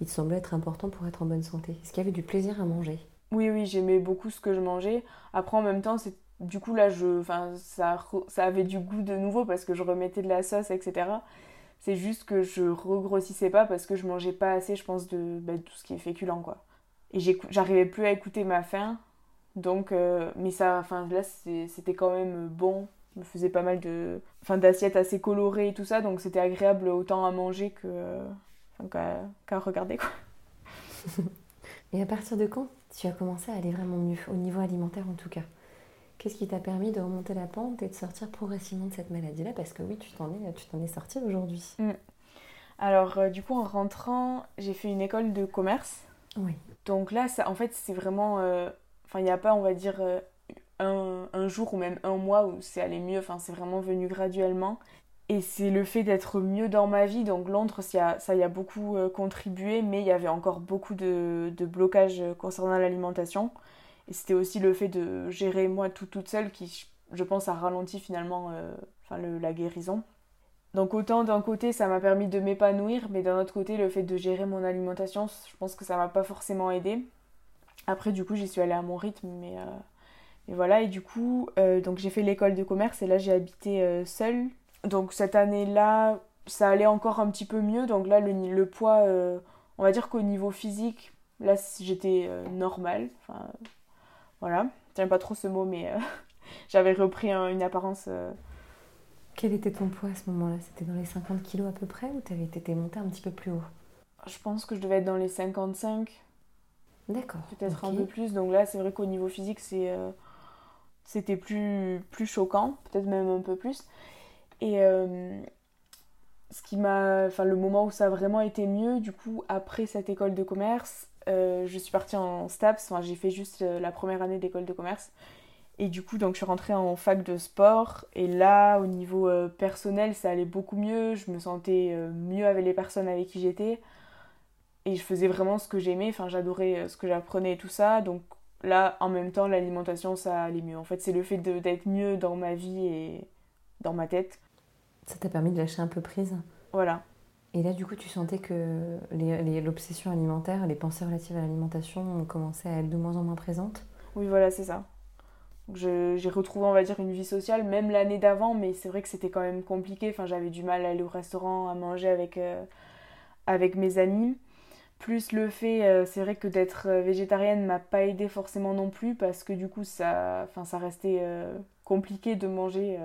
il te semblait être important pour être en bonne santé? Est-ce qu'il y avait du plaisir à manger? Oui, oui, j'aimais beaucoup ce que je mangeais. Après, en même temps, c'est du coup là, je, enfin, ça, ça avait du goût de nouveau parce que je remettais de la sauce, etc. C'est juste que je regrossissais pas parce que je mangeais pas assez, je pense, de, bah, tout ce qui est féculent, quoi. Et j'arrivais plus à écouter ma faim. Donc, euh, mais ça, enfin là, c'était quand même bon me faisait pas mal de enfin d'assiettes assez colorées et tout ça donc c'était agréable autant à manger que qu'à regarder quoi. et à partir de quand tu as commencé à aller vraiment mieux au niveau alimentaire en tout cas? Qu'est-ce qui t'a permis de remonter la pente et de sortir progressivement de cette maladie-là? Parce que oui, tu t'en es, tu t'en es sorti aujourd'hui. Mm. Alors, euh, du coup, en rentrant, j'ai fait une école de commerce. Oui. Donc là, ça, en fait, c'est vraiment. Euh, enfin, il n'y a pas, on va dire, euh, un, jour ou même un mois où c'est allé mieux, enfin c'est vraiment venu graduellement. Et c'est le fait d'être mieux dans ma vie, donc Londres, ça, ça y a beaucoup contribué, mais il y avait encore beaucoup de, de blocages concernant l'alimentation. Et c'était aussi le fait de gérer moi tout toute seule qui, je pense, a ralenti finalement euh, la guérison. Donc autant d'un côté ça m'a permis de m'épanouir, mais d'un autre côté le fait de gérer mon alimentation, je pense que ça m'a pas forcément aidé. Après du coup j'y suis allée à mon rythme, mais euh, et voilà, et du coup, euh, donc j'ai fait l'école de commerce et là j'ai habité euh, seule. Donc cette année-là, ça allait encore un petit peu mieux. Donc là, le, le poids, euh, on va dire qu'au niveau physique, là j'étais normale. Enfin, voilà, j'aime pas trop ce mot, mais j'avais repris une apparence. Quel était ton poids à ce moment-là? C'était dans les 50 kilos à peu près ou tu avais été montée un petit peu plus haut? Je pense que je devais être dans les 55. D'accord. Peut-être un peu plus. Donc là, c'est vrai qu'au niveau physique, c'est c'était plus, plus choquant, peut-être même un peu plus. Et euh, ce qui m'a, enfin, le moment où ça a vraiment été mieux, du coup, après cette école de commerce, euh, je suis partie en STAPS, enfin, j'ai fait juste euh, la première année d'école de commerce. Et du coup, donc, je suis rentrée en fac de sport. Et là, au niveau personnel, ça allait beaucoup mieux. Je me sentais mieux avec les personnes avec qui j'étais. Et je faisais vraiment ce que j'aimais. Enfin, j'adorais ce que j'apprenais et tout ça. Donc, là, en même temps, l'alimentation, ça allait mieux. En fait, c'est le fait d'être mieux dans ma vie et dans ma tête. Ça t'a permis de lâcher un peu prise? Voilà. Et là, du coup, tu sentais que l'obsession alimentaire, les pensées relatives à l'alimentation commencé à être de moins en moins présentes Oui, voilà, c'est ça. J'ai retrouvé, on va dire, une vie sociale, même l'année d'avant, mais c'est vrai que c'était quand même compliqué. Enfin, j'avais du mal à aller au restaurant, à manger avec, euh, avec mes amis. Plus le fait, euh, c'est vrai que d'être euh, végétarienne m'a pas aidé forcément non plus, parce que du coup, ça, enfin, ça restait compliqué de manger.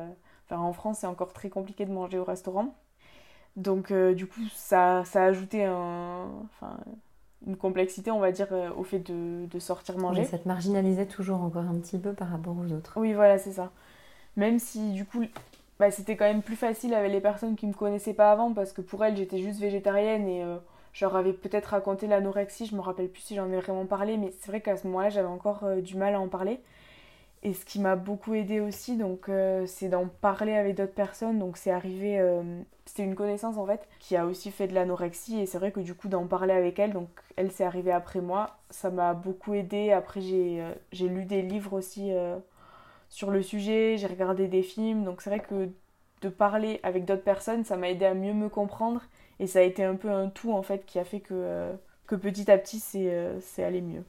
Enfin, en France, c'est encore très compliqué de manger au restaurant. Donc, du coup, ça, ça a ajouté un, enfin, une complexité, on va dire, euh, au fait de, sortir manger. ça te marginalisait toujours encore un petit peu par rapport aux autres. Oui, voilà, c'est ça. Même si, du coup, bah, c'était quand même plus facile avec les personnes qui me connaissaient pas avant, parce que pour elles, j'étais juste végétarienne et euh, je leur avais peut-être raconté l'anorexie, je me rappelle plus si j'en ai vraiment parlé, mais c'est vrai qu'à ce moment-là, j'avais encore euh, du mal à en parler. Et ce qui m'a beaucoup aidé aussi, donc, euh, c'est d'en parler avec d'autres personnes. Donc, c'est arrivé, euh, c'était une connaissance en fait, qui a aussi fait de l'anorexie. Et c'est vrai que du coup, d'en parler avec elle, donc elle s'est arrivée après moi, ça m'a beaucoup aidé. Après, j'ai euh, lu des livres aussi sur le sujet, j'ai regardé des films. Donc, c'est vrai que de parler avec d'autres personnes, ça m'a aidé à mieux me comprendre. Et ça a été un peu un tout en fait qui a fait que, que petit à petit, c'est allé mieux.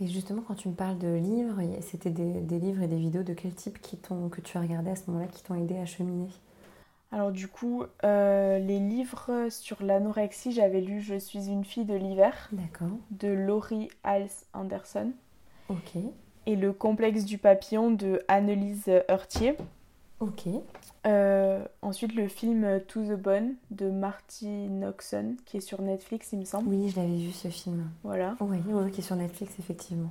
Et justement, quand tu me parles de livres, c'était des, livres et des vidéos de quel type qui que tu as regardé à ce moment-là qui t'ont aidé à cheminer? Alors du coup, euh, les livres sur l'anorexie, j'avais lu Je suis une fille de l'hiver de Laurie Hals Anderson. Ok. Et Le complexe du papillon de Annelise Heurtier. Ok. Euh, ensuite, le film To the Bone de Marty Noxon, qui est sur Netflix, il me semble. Oui, je l'avais vu ce film. Voilà. Oui, qui est sur Netflix, effectivement.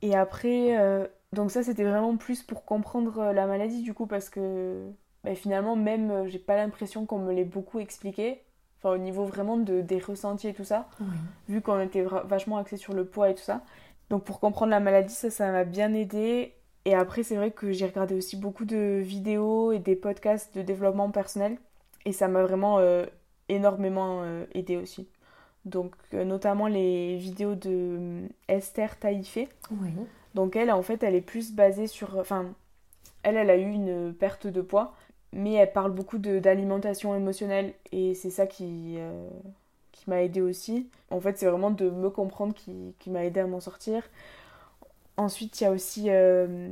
Et après, euh, donc ça, c'était vraiment plus pour comprendre euh, la maladie, du coup, parce que bah, finalement, même, j'ai pas l'impression qu'on me l'ait beaucoup expliqué. Enfin, au niveau vraiment de, des ressentis et tout ça. Vu qu'on était vachement axé sur le poids et tout ça. Donc, pour comprendre la maladie, ça, ça m'a bien aidé. Et après, c'est vrai que j'ai regardé aussi beaucoup de vidéos et des podcasts de développement personnel. Et ça m'a vraiment euh, énormément euh, aidé aussi. Donc, euh, notamment les vidéos de Esther Taïfé. Oui. Donc, elle, en fait, elle est plus basée sur. Enfin, elle, elle a eu une perte de poids, mais elle parle beaucoup d'alimentation émotionnelle. Et c'est ça qui, qui m'a aidé aussi. En fait, c'est vraiment de me comprendre qui, qui m'a aidé à m'en sortir. Ensuite, il y a aussi euh,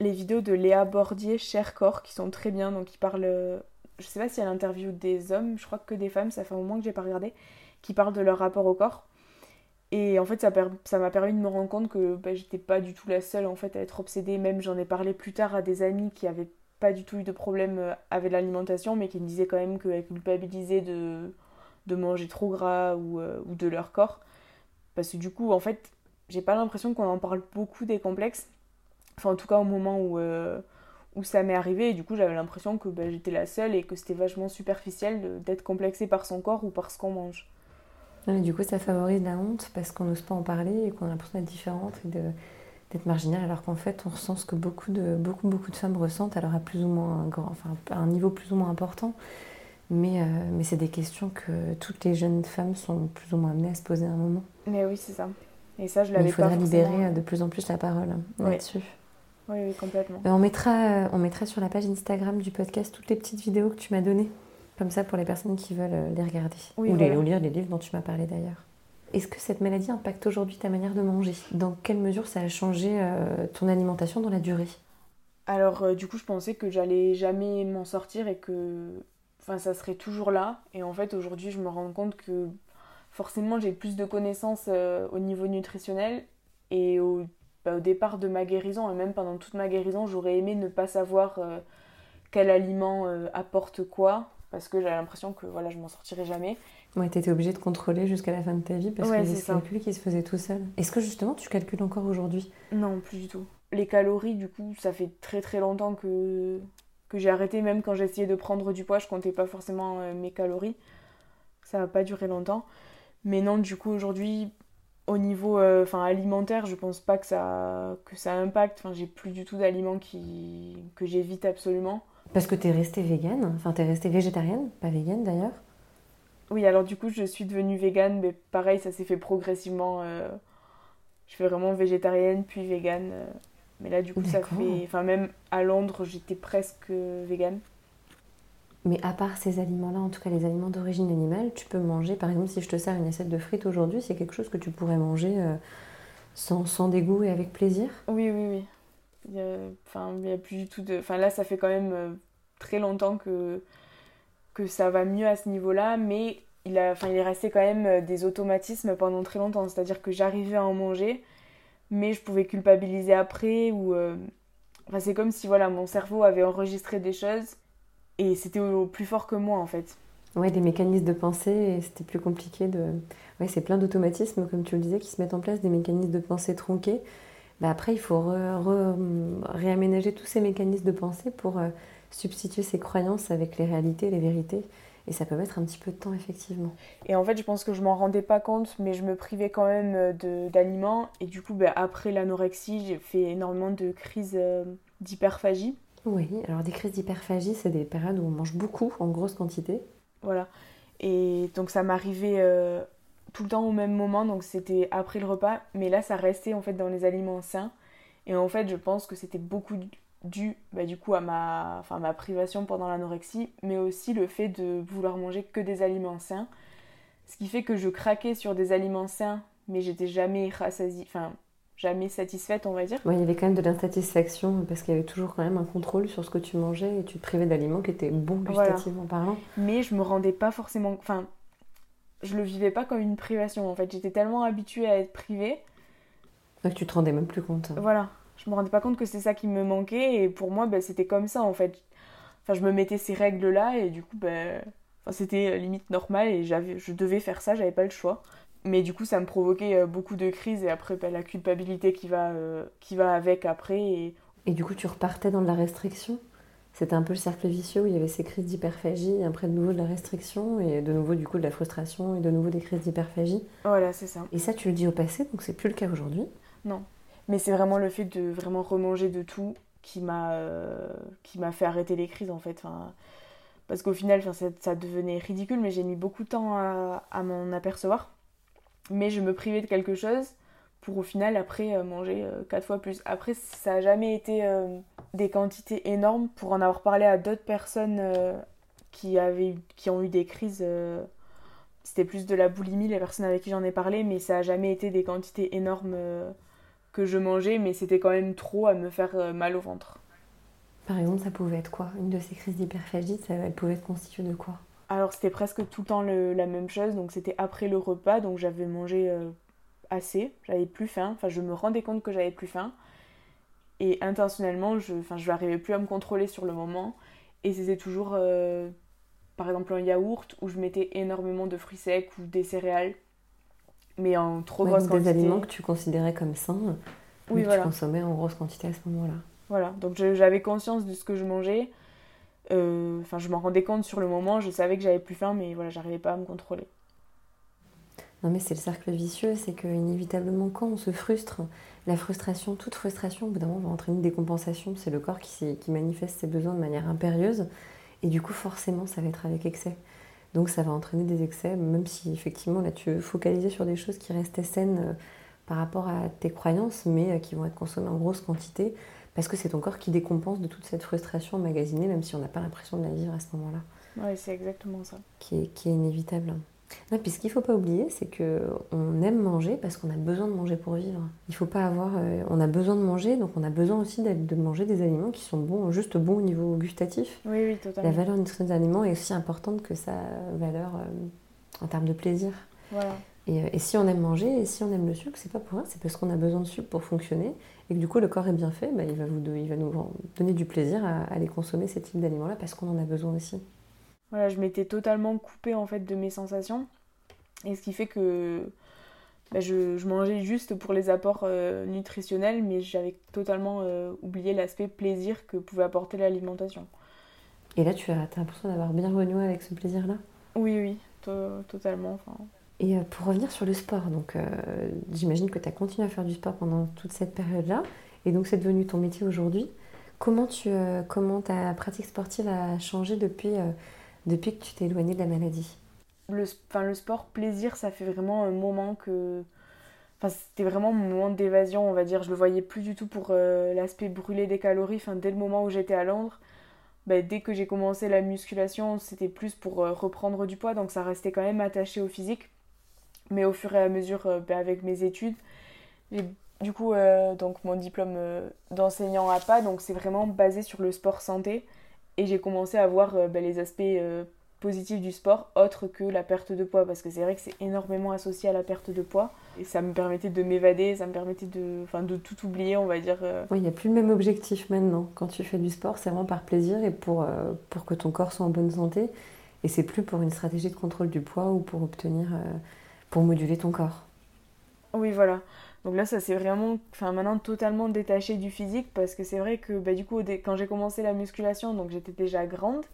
les vidéos de Léa Bordier, Cher Corps, qui sont très bien. Donc, il parle. Euh, je sais pas si elle interview des hommes, je crois que des femmes, ça fait un moment que j'ai pas regardé, qui parlent de leur rapport au corps. Et en fait, ça m'a permis de me rendre compte que bah, j'étais pas du tout la seule en fait à être obsédée. Même j'en ai parlé plus tard à des amis qui avaient pas du tout eu de problème euh, avec l'alimentation, mais qui me disaient quand même qu'elles culpabilisaient de, de manger trop gras ou, ou de leur corps. Parce que du coup, en fait, j'ai pas l'impression qu'on en parle beaucoup des complexes. Enfin, en tout cas, au moment où, euh, où ça m'est arrivé, et du coup, j'avais l'impression que bah, j'étais la seule et que c'était vachement superficiel d'être complexée par son corps ou par ce qu'on mange. du coup, ça favorise la honte parce qu'on n'ose pas en parler et qu'on a l'impression d'être différente et d'être marginale, alors qu'en fait, on ressent ce que beaucoup de, beaucoup, beaucoup de femmes ressentent, alors à plus ou moins un, grand, enfin, à un niveau plus ou moins important. Mais, euh, mais c'est des questions que toutes les jeunes femmes sont plus ou moins amenées à se poser à un moment. Mais oui, c'est ça. Et ça, je l'avais Il faudra libérer de plus en plus la parole là-dessus. Oui, oui, complètement. Euh, on, mettra, on mettra sur la page Instagram du podcast toutes les petites vidéos que tu m'as données. Comme ça pour les personnes qui veulent euh, les regarder. ou, les, lire les livres dont tu m'as parlé d'ailleurs. Est-ce que cette maladie impacte aujourd'hui ta manière de manger? Dans quelle mesure ça a changé euh, ton alimentation dans la durée? Alors, du coup, je pensais que j'allais jamais m'en sortir et que enfin, ça serait toujours là. Et en fait, aujourd'hui, je me rends compte que forcément j'ai plus de connaissances euh, au niveau nutritionnel et bah, au, départ de ma guérison et même pendant toute ma guérison j'aurais aimé ne pas savoir euh, quel aliment euh, apporte quoi parce que j'avais l'impression que voilà je m'en sortirais jamais. Ouais, étais obligée de contrôler jusqu'à la fin de ta vie parce que les calculs qui se faisaient tout seul. Est-ce que justement tu calcules encore aujourd'hui? Non, plus du tout. Les calories, du coup, ça fait très très longtemps que, que j'ai arrêté. Même quand j'essayais de prendre du poids, je comptais pas forcément mes calories. Ça n'a pas duré longtemps. Mais non, du coup, aujourd'hui, au niveau euh, alimentaire, je pense pas que ça, que ça impacte. Enfin, j'ai plus du tout d'aliments qui, que j'évite absolument. Parce que tu es restée végane, enfin tu es restée végétarienne, pas végane d'ailleurs. Oui, alors du coup, je suis devenue végane, mais pareil, ça s'est fait progressivement. Euh, je fais vraiment végétarienne, puis végane. Euh, mais là, du coup, ça fait. Enfin, même à Londres, j'étais presque végane. Mais à part ces aliments-là, en tout cas les aliments d'origine animale, tu peux manger, par exemple, si je te sers une assiette de frites aujourd'hui, c'est quelque chose que tu pourrais manger euh, sans, sans, dégoût et avec plaisir? Oui, oui, oui. Enfin, il a plus du tout. Enfin, là, ça fait quand même euh, très longtemps que, que ça va mieux à ce niveau-là, mais il, a, enfin, il est resté quand même euh, des automatismes pendant très longtemps. C'est-à-dire que j'arrivais à en manger, mais je pouvais culpabiliser après, ou. Enfin, c'est comme si voilà, mon cerveau avait enregistré des choses et c'était au, plus fort que moi en fait. Ouais, des mécanismes de pensée, et c'était plus compliqué de. Ouais, c'est plein d'automatismes, comme tu le disais, qui se mettent en place, des mécanismes de pensée tronqués. Bah après, il faut réaménager tous ces mécanismes de pensée pour euh, substituer ces croyances avec les réalités, les vérités. Et ça peut mettre un petit peu de temps, effectivement. Et en fait, je pense que je m'en rendais pas compte, mais je me privais quand même euh, d'aliments. Et du coup, bah, après l'anorexie, j'ai fait énormément de crises euh, d'hyperphagie. Oui, alors des crises d'hyperphagie, c'est des périodes où on mange beaucoup, en grosse quantité. Voilà. Et donc ça m'arrivait euh, tout le temps au même moment, donc c'était après le repas. Mais là, ça restait en fait dans les aliments sains. Et en fait, je pense que c'était beaucoup dû bah, du coup à ma, enfin, ma privation pendant l'anorexie, mais aussi le fait de vouloir manger que des aliments sains. Ce qui fait que je craquais sur des aliments sains, mais j'étais jamais rassasiée. Enfin, jamais satisfaite, on va dire. il y avait quand même de l'insatisfaction parce qu'il y avait toujours quand même un contrôle sur ce que tu mangeais et tu te privais d'aliments qui étaient bons gustativement parlant. Mais je me rendais pas forcément. Enfin, je le vivais pas comme une privation en fait. J'étais tellement habituée à être privée. que tu te rendais même plus compte. Voilà. Je me rendais pas compte que c'est ça qui me manquait et pour moi, ben, c'était comme ça en fait. Enfin, je me mettais ces règles là et du coup, ben. Enfin, c'était limite normal et je devais faire ça, j'avais pas le choix mais du coup ça me provoquait euh, beaucoup de crises et après bah, la culpabilité qui va, euh, qui va avec après. Et... et du coup tu repartais dans de la restriction? C'était un peu le cercle vicieux où il y avait ces crises d'hyperphagie, après de nouveau de la restriction et de nouveau du coup de la frustration et de nouveau des crises d'hyperphagie? Voilà, c'est ça. Et ça tu le dis au passé, donc c'est plus le cas aujourd'hui? Non, mais c'est vraiment le fait de vraiment remanger de tout qui m'a euh, qui m'a fait arrêter les crises en fait. Enfin, parce qu'au final, ça, ça, devenait ridicule, mais j'ai mis beaucoup de temps à, à m'en apercevoir mais je me privais de quelque chose pour au final après euh, manger euh, quatre fois plus. Après, ça n'a jamais été euh, des quantités énormes. Pour en avoir parlé à d'autres personnes qui, avaient, qui ont eu des crises, c'était plus de la boulimie, les personnes avec qui j'en ai parlé, mais ça n'a jamais été des quantités énormes que je mangeais, mais c'était quand même trop à me faire mal au ventre. Par exemple, ça pouvait être quoi? Une de ces crises d'hyperphagie, elle pouvait être constituée de quoi? Alors c'était presque tout le temps la même chose, donc c'était après le repas, donc j'avais mangé euh, assez, j'avais plus faim, enfin je me rendais compte que j'avais plus faim. Et intentionnellement, je n'arrivais plus à me contrôler sur le moment. Et c'était toujours, euh, par exemple, un yaourt où je mettais énormément de fruits secs ou des céréales, mais en trop grosse quantité. Des aliments que tu considérais comme sains, oui, que tu consommais en grosse quantité à ce moment-là. Voilà, donc j'avais conscience de ce que je mangeais enfin, je m'en rendais compte sur le moment, je savais que j'avais plus faim, mais voilà, j'arrivais pas à me contrôler. Non, mais c'est le cercle vicieux, c'est que inévitablement, quand on se frustre, la frustration, toute frustration, au bout d'un moment, va entraîner une décompensation. C'est le corps qui, qui manifeste ses besoins de manière impérieuse, et du coup, forcément, ça va être avec excès. Donc, ça va entraîner des excès, même si effectivement, là, tu focalisais sur des choses qui restaient saines euh, par rapport à tes croyances, mais euh, qui vont être consommées en grosse quantité parce que c'est ton corps qui décompense de toute cette frustration emmagasinée, même si on n'a pas l'impression de la vivre à ce moment-là. Oui, c'est exactement ça. Qui est, qui est inévitable. Non, puis ce qu'il ne faut pas oublier, c'est qu'on aime manger parce qu'on a besoin de manger pour vivre. Il faut pas avoir. Euh, on a besoin de manger, donc on a besoin aussi de manger des aliments qui sont bons, juste bons au niveau gustatif. Oui, oui, totalement. La valeur nutritionnelle des aliments est aussi importante que sa valeur euh, en termes de plaisir. Voilà. Et, euh, et, si on aime manger et si on aime le sucre, c'est pas pour rien, c'est parce qu'on a besoin de sucre pour fonctionner et que du coup le corps est bien fait, bah, il, va vous, il va nous donner du plaisir à, aller consommer ces types d'aliments-là parce qu'on en a besoin aussi. Voilà, je m'étais totalement coupée en fait de mes sensations et ce qui fait que bah, je, je, mangeais juste pour les apports euh, nutritionnels, mais j'avais totalement euh, oublié l'aspect plaisir que pouvait apporter l'alimentation. Et là, tu as, as l'impression d'avoir bien renoué avec ce plaisir-là? Oui, oui, totalement. Et euh, pour revenir sur le sport, donc euh, j'imagine que tu as continué à faire du sport pendant toute cette période-là, et donc c'est devenu ton métier aujourd'hui. Comment, tu, euh, comment ta pratique sportive a changé depuis, depuis que tu t'es éloignée de la maladie? Le, le sport plaisir, ça fait vraiment un moment que... Enfin, c'était vraiment mon moment d'évasion, on va dire. Je le voyais plus du tout pour l'aspect brûlé des calories. Enfin, dès le moment où j'étais à Londres, bah, dès que j'ai commencé la musculation, c'était plus pour reprendre du poids, donc ça restait quand même attaché au physique. Mais au fur et à mesure, bah, avec mes études, j'ai du coup donc mon diplôme d'enseignant à pas, donc c'est vraiment basé sur le sport santé. Et j'ai commencé à voir bah, les aspects positif du sport autre que la perte de poids parce que c'est vrai que c'est énormément associé à la perte de poids et ça me permettait de m'évader, ça me permettait de, de tout oublier on va dire. Euh. Il n'y a plus le même objectif maintenant. Quand tu fais du sport, c'est vraiment par plaisir et pour, euh, pour que ton corps soit en bonne santé et c'est plus pour une stratégie de contrôle du poids ou pour obtenir, euh, pour moduler ton corps. Oui, voilà. Donc là, ça s'est vraiment, enfin maintenant totalement détaché du physique parce que c'est vrai que bah, du coup, quand j'ai commencé la musculation, donc j'étais déjà grande.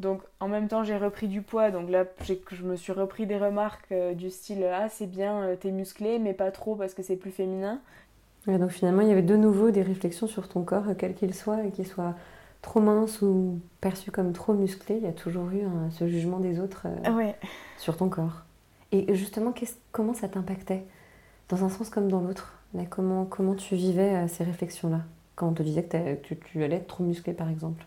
Donc en même temps j'ai repris du poids, donc là je me suis repris des remarques euh, du style ah c'est bien, euh, t'es musclé mais pas trop parce que c'est plus féminin. donc finalement il y avait de nouveau des réflexions sur ton corps, quel qu'il soit, et qu'il soit trop mince ou perçu comme trop musclé, il y a toujours eu ce jugement des autres euh, sur ton corps. Et justement comment ça t'impactait? Dans un sens comme dans l'autre comment, comment tu vivais ces réflexions-là? Quand on te disait que, tu allais être trop musclé par exemple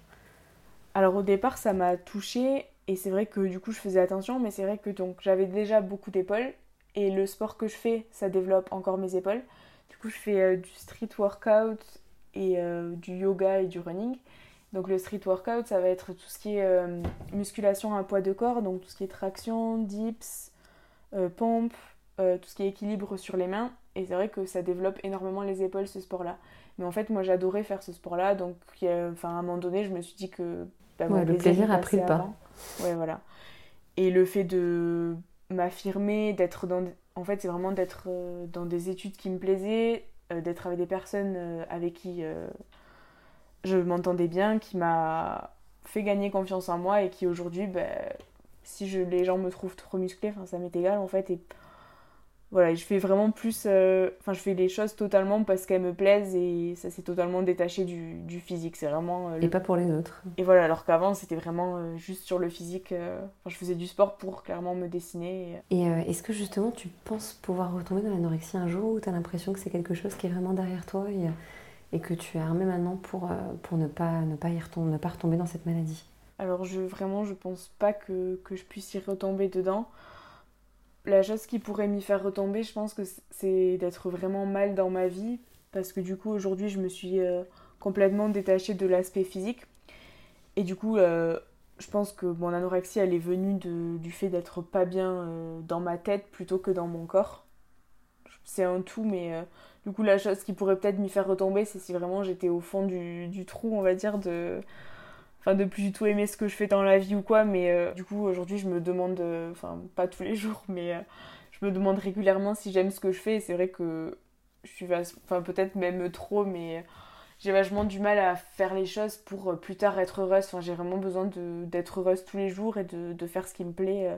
alors au départ, ça m'a touchée et c'est vrai que du coup, je faisais attention, mais c'est vrai que j'avais déjà beaucoup d'épaules et le sport que je fais, ça développe encore mes épaules. Du coup, je fais euh, du street workout et euh, du yoga et du running. Donc le street workout, ça va être tout ce qui est euh, musculation à poids de corps, donc tout ce qui est traction, dips, pompe, tout ce qui est équilibre sur les mains. Et c'est vrai que ça développe énormément les épaules, ce sport-là. Mais en fait, moi, j'adorais faire ce sport-là. Donc, enfin, à un moment donné, je me suis dit que bah, le plaisir a pris le pas. Ouais, voilà. Et le fait de m'affirmer, d'être dans. En fait, c'est vraiment d'être euh, dans des études qui me plaisaient, euh, d'être avec des personnes euh, avec qui je m'entendais bien, qui m'a fait gagner confiance en moi et qui aujourd'hui, bah, si je, les gens me trouvent trop musclé, ça m'est égal en fait. Et voilà, je fais vraiment plus. Euh, enfin, je fais les choses totalement parce qu'elles me plaisent et ça s'est totalement détaché du, du physique. C'est vraiment. Euh, et pas pour les autres. Et voilà, alors qu'avant, c'était vraiment euh, juste sur le physique. Enfin, je faisais du sport pour clairement me dessiner. Et, est-ce que justement, tu penses pouvoir retomber dans l'anorexie un jour ou tu as l'impression que c'est quelque chose qui est vraiment derrière toi et, et que tu es armé maintenant pour, pour ne, pas, ne, pas y retomber, ne pas retomber dans cette maladie? Alors, je, vraiment, je pense pas que, je puisse y retomber dedans la chose qui pourrait m'y faire retomber, je pense que c'est d'être vraiment mal dans ma vie, parce que du coup aujourd'hui je me suis euh, complètement détachée de l'aspect physique. Et du coup, euh, je pense que mon anorexie, elle est venue du fait d'être pas bien euh, dans ma tête plutôt que dans mon corps. C'est un tout, mais du coup, la chose qui pourrait peut-être m'y faire retomber, c'est si vraiment j'étais au fond du, du, trou, on va dire, de, de plus du tout aimer ce que je fais dans la vie ou quoi mais euh, du coup aujourd'hui je me demande euh, enfin pas tous les jours mais euh, je me demande régulièrement si j'aime ce que je fais et c'est vrai que je suis enfin peut-être même trop mais j'ai vachement du mal à faire les choses pour plus tard être heureuse. Enfin j'ai vraiment besoin d'être heureuse tous les jours et de, de, faire ce qui me plaît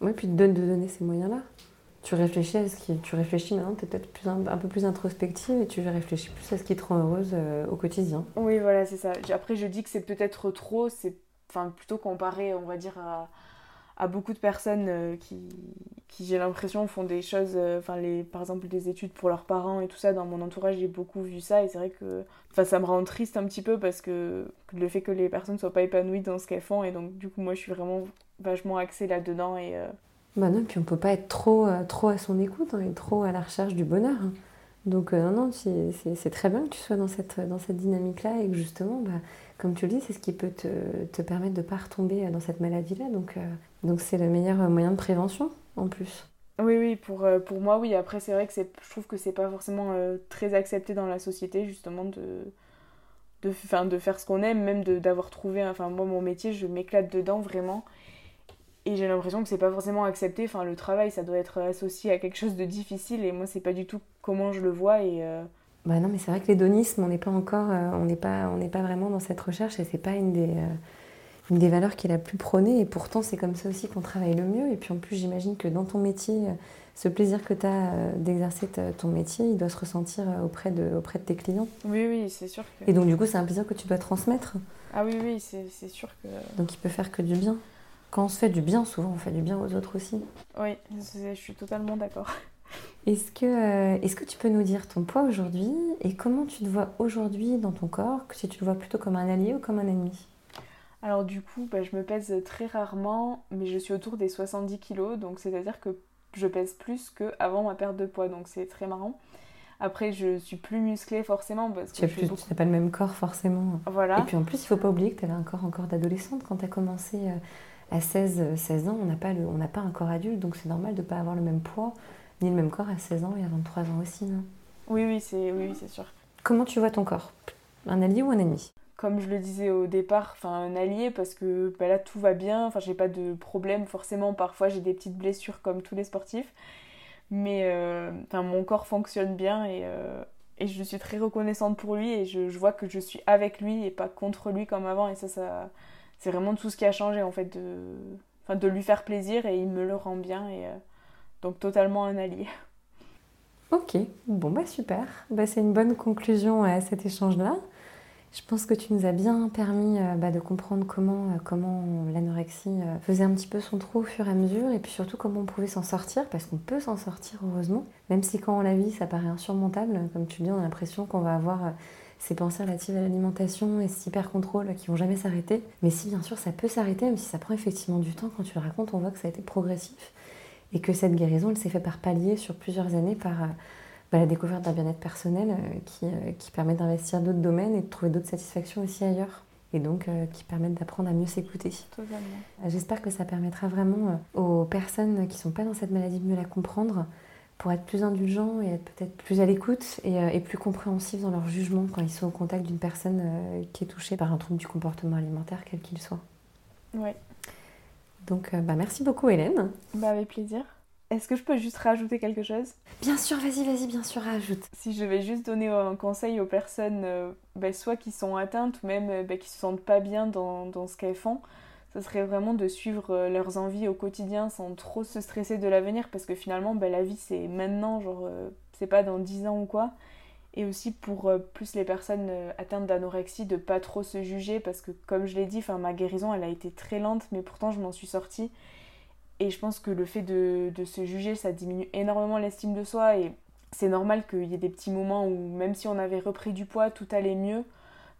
oui puis de donner ces moyens là tu réfléchis à ce qui tu réfléchis maintenant tu es peut-être plus un, peu plus introspective et tu réfléchis plus à ce qui te rend heureuse euh, au quotidien. Oui voilà c'est ça. Après je dis que c'est peut-être trop c'est enfin plutôt comparé on va dire à, beaucoup de personnes euh, qui, qui j'ai l'impression font des choses euh, enfin les par exemple des études pour leurs parents et tout ça. Dans mon entourage j'ai beaucoup vu ça et c'est vrai que ça me rend triste un petit peu parce que le fait que les personnes soient pas épanouies dans ce qu'elles font et donc du coup moi je suis vraiment vachement axée là dedans et bah non, puis on peut pas être trop, euh, trop à son écoute hein, et trop à la recherche du bonheur. Hein. Donc euh, non, non, c'est très bien que tu sois dans cette, dans cette dynamique-là et que justement, bah, comme tu le dis, c'est ce qui peut te, te, permettre de ne pas retomber dans cette maladie-là. Donc euh, donc c'est le meilleur moyen de prévention en plus. Oui, oui, pour, pour moi, oui. Après, c'est vrai que je trouve que c'est pas forcément très accepté dans la société, justement, de, de, de faire ce qu'on aime, même d'avoir trouvé. Enfin, moi, mon métier, je m'éclate dedans vraiment. Et j'ai l'impression que c'est pas forcément accepté. Enfin, le travail, ça doit être associé à quelque chose de difficile. Et moi, c'est pas du tout comment je le vois. Et euh, Bah non, mais c'est vrai que l'hédonisme, on n'est pas encore, euh, on n'est pas, on n'est pas vraiment dans cette recherche. Et c'est pas une des, euh, une des valeurs qui est la plus prônée. Et pourtant, c'est comme ça aussi qu'on travaille le mieux. Et puis en plus, j'imagine que dans ton métier, ce plaisir que tu as d'exercer ton métier, il doit se ressentir auprès de, auprès de tes clients. Oui, oui, c'est sûr. Que... Et donc, du coup, c'est un plaisir que tu dois transmettre. Ah oui, oui, c'est sûr que. Donc, il peut faire que du bien. Quand on se fait du bien, souvent on fait du bien aux autres aussi. Oui, je suis totalement d'accord. Est-ce que, euh, est que tu peux nous dire ton poids aujourd'hui et comment tu te vois aujourd'hui dans ton corps, si tu le vois plutôt comme un allié ou comme un ennemi? Alors du coup, bah, je me pèse très rarement, mais je suis autour des 70 kg, donc c'est-à-dire que je pèse plus qu'avant ma perte de poids, donc c'est très marrant. Après, je suis plus musclée forcément parce que tu n'as pas le même corps forcément. Voilà. Et puis en plus, il faut pas oublier que tu avais un corps encore d'adolescente quand tu as commencé euh, à 16, 16 ans. On n'a pas, pas un corps adulte, donc c'est normal de ne pas avoir le même poids ni le même corps à 16 ans et à 23 ans aussi, non? Oui, oui, c'est oui, sûr. Comment tu vois ton corps? Un allié ou un ennemi? Comme je le disais au départ, enfin un allié parce que bah là tout va bien, enfin j'ai pas de problème forcément, parfois j'ai des petites blessures comme tous les sportifs, mais euh, mon corps fonctionne bien et, euh, et, je suis très reconnaissante pour lui et je, vois que je suis avec lui et pas contre lui comme avant et ça, ça c'est vraiment tout ce qui a changé en fait de, enfin, de lui faire plaisir et il me le rend bien et euh, donc totalement un allié. Ok, bon bah super, bah, c'est une bonne conclusion à cet échange-là. Je pense que tu nous as bien permis euh, bah, de comprendre comment, euh, comment l'anorexie faisait un petit peu son trou au fur et à mesure et puis surtout comment on pouvait s'en sortir parce qu'on peut s'en sortir heureusement. Même si quand on la vit ça paraît insurmontable, comme tu dis on a l'impression qu'on va avoir ces pensées relatives à l'alimentation et cet hyper contrôle qui vont jamais s'arrêter. Mais si bien sûr ça peut s'arrêter, même si ça prend effectivement du temps, quand tu le racontes on voit que ça a été progressif et que cette guérison elle s'est faite par palier sur plusieurs années par bah, la découverte d'un bien-être personnel euh, qui, euh, qui, permet d'investir d'autres domaines et de trouver d'autres satisfactions aussi ailleurs. Et donc euh, qui permettent d'apprendre à mieux s'écouter. J'espère que ça permettra vraiment aux personnes qui ne sont pas dans cette maladie de mieux la comprendre pour être plus indulgents et être peut-être plus à l'écoute et, et, plus compréhensifs dans leur jugement quand ils sont au contact d'une personne qui est touchée par un trouble du comportement alimentaire, quel qu'il soit. Oui. Donc bah, merci beaucoup Hélène. Bah, avec plaisir. Est-ce que je peux juste rajouter quelque chose? Bien sûr, vas-y, vas-y, bien sûr, rajoute. Si je vais juste donner un conseil aux personnes, euh, bah, soit qui sont atteintes ou même euh, bah, qui se sentent pas bien dans, ce qu'elles font, ce serait vraiment de suivre euh, leurs envies au quotidien sans trop se stresser de l'avenir parce que finalement, bah, la vie c'est maintenant, genre c'est pas dans 10 ans ou quoi. Et aussi pour plus les personnes atteintes d'anorexie, de pas trop se juger parce que comme je l'ai dit, ma guérison elle a été très lente mais pourtant je m'en suis sortie. Et je pense que le fait de, se juger, ça diminue énormément l'estime de soi. Et c'est normal qu'il y ait des petits moments où, même si on avait repris du poids, tout allait mieux.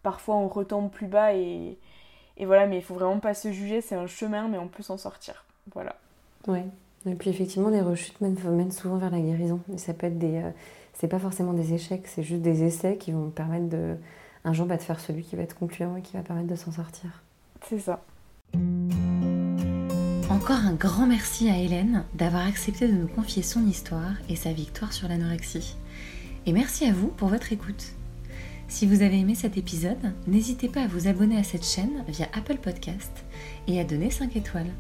Parfois, on retombe plus bas. Et, voilà, mais il faut vraiment pas se juger. C'est un chemin, mais on peut s'en sortir. Voilà. Ouais. Et puis, effectivement, les rechutes mènent, souvent vers la guérison. Et ça peut être des. Euh, c'est pas forcément des échecs, c'est juste des essais qui vont permettre de. Un jour, bah, de faire celui qui va être concluant et qui va permettre de s'en sortir. C'est ça. Encore un grand merci à Hélène d'avoir accepté de nous confier son histoire et sa victoire sur l'anorexie. Et merci à vous pour votre écoute. Si vous avez aimé cet épisode, n'hésitez pas à vous abonner à cette chaîne via Apple Podcast et à donner 5 étoiles.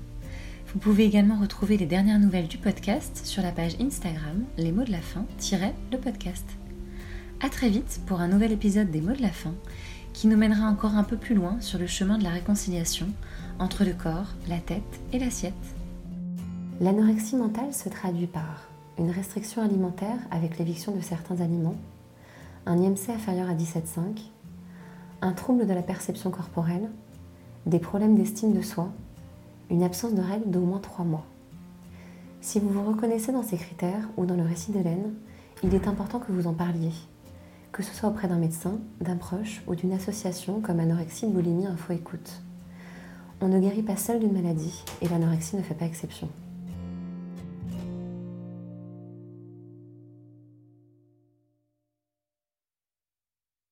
Vous pouvez également retrouver les dernières nouvelles du podcast sur la page Instagram Les mots de la fin le podcast. A très vite pour un nouvel épisode des mots de la fin qui nous mènera encore un peu plus loin sur le chemin de la réconciliation entre le corps, la tête et l'assiette. L'anorexie mentale se traduit par une restriction alimentaire avec l'éviction de certains aliments, un IMC inférieur à 17,5, un trouble de la perception corporelle, des problèmes d'estime de soi, une absence de règles d'au moins 3 mois. Si vous vous reconnaissez dans ces critères ou dans le récit d'Hélène, il est important que vous en parliez, que ce soit auprès d'un médecin, d'un proche ou d'une association comme Anorexie Boulimie Info Écoute. On ne guérit pas seul d'une maladie et l'anorexie ne fait pas exception.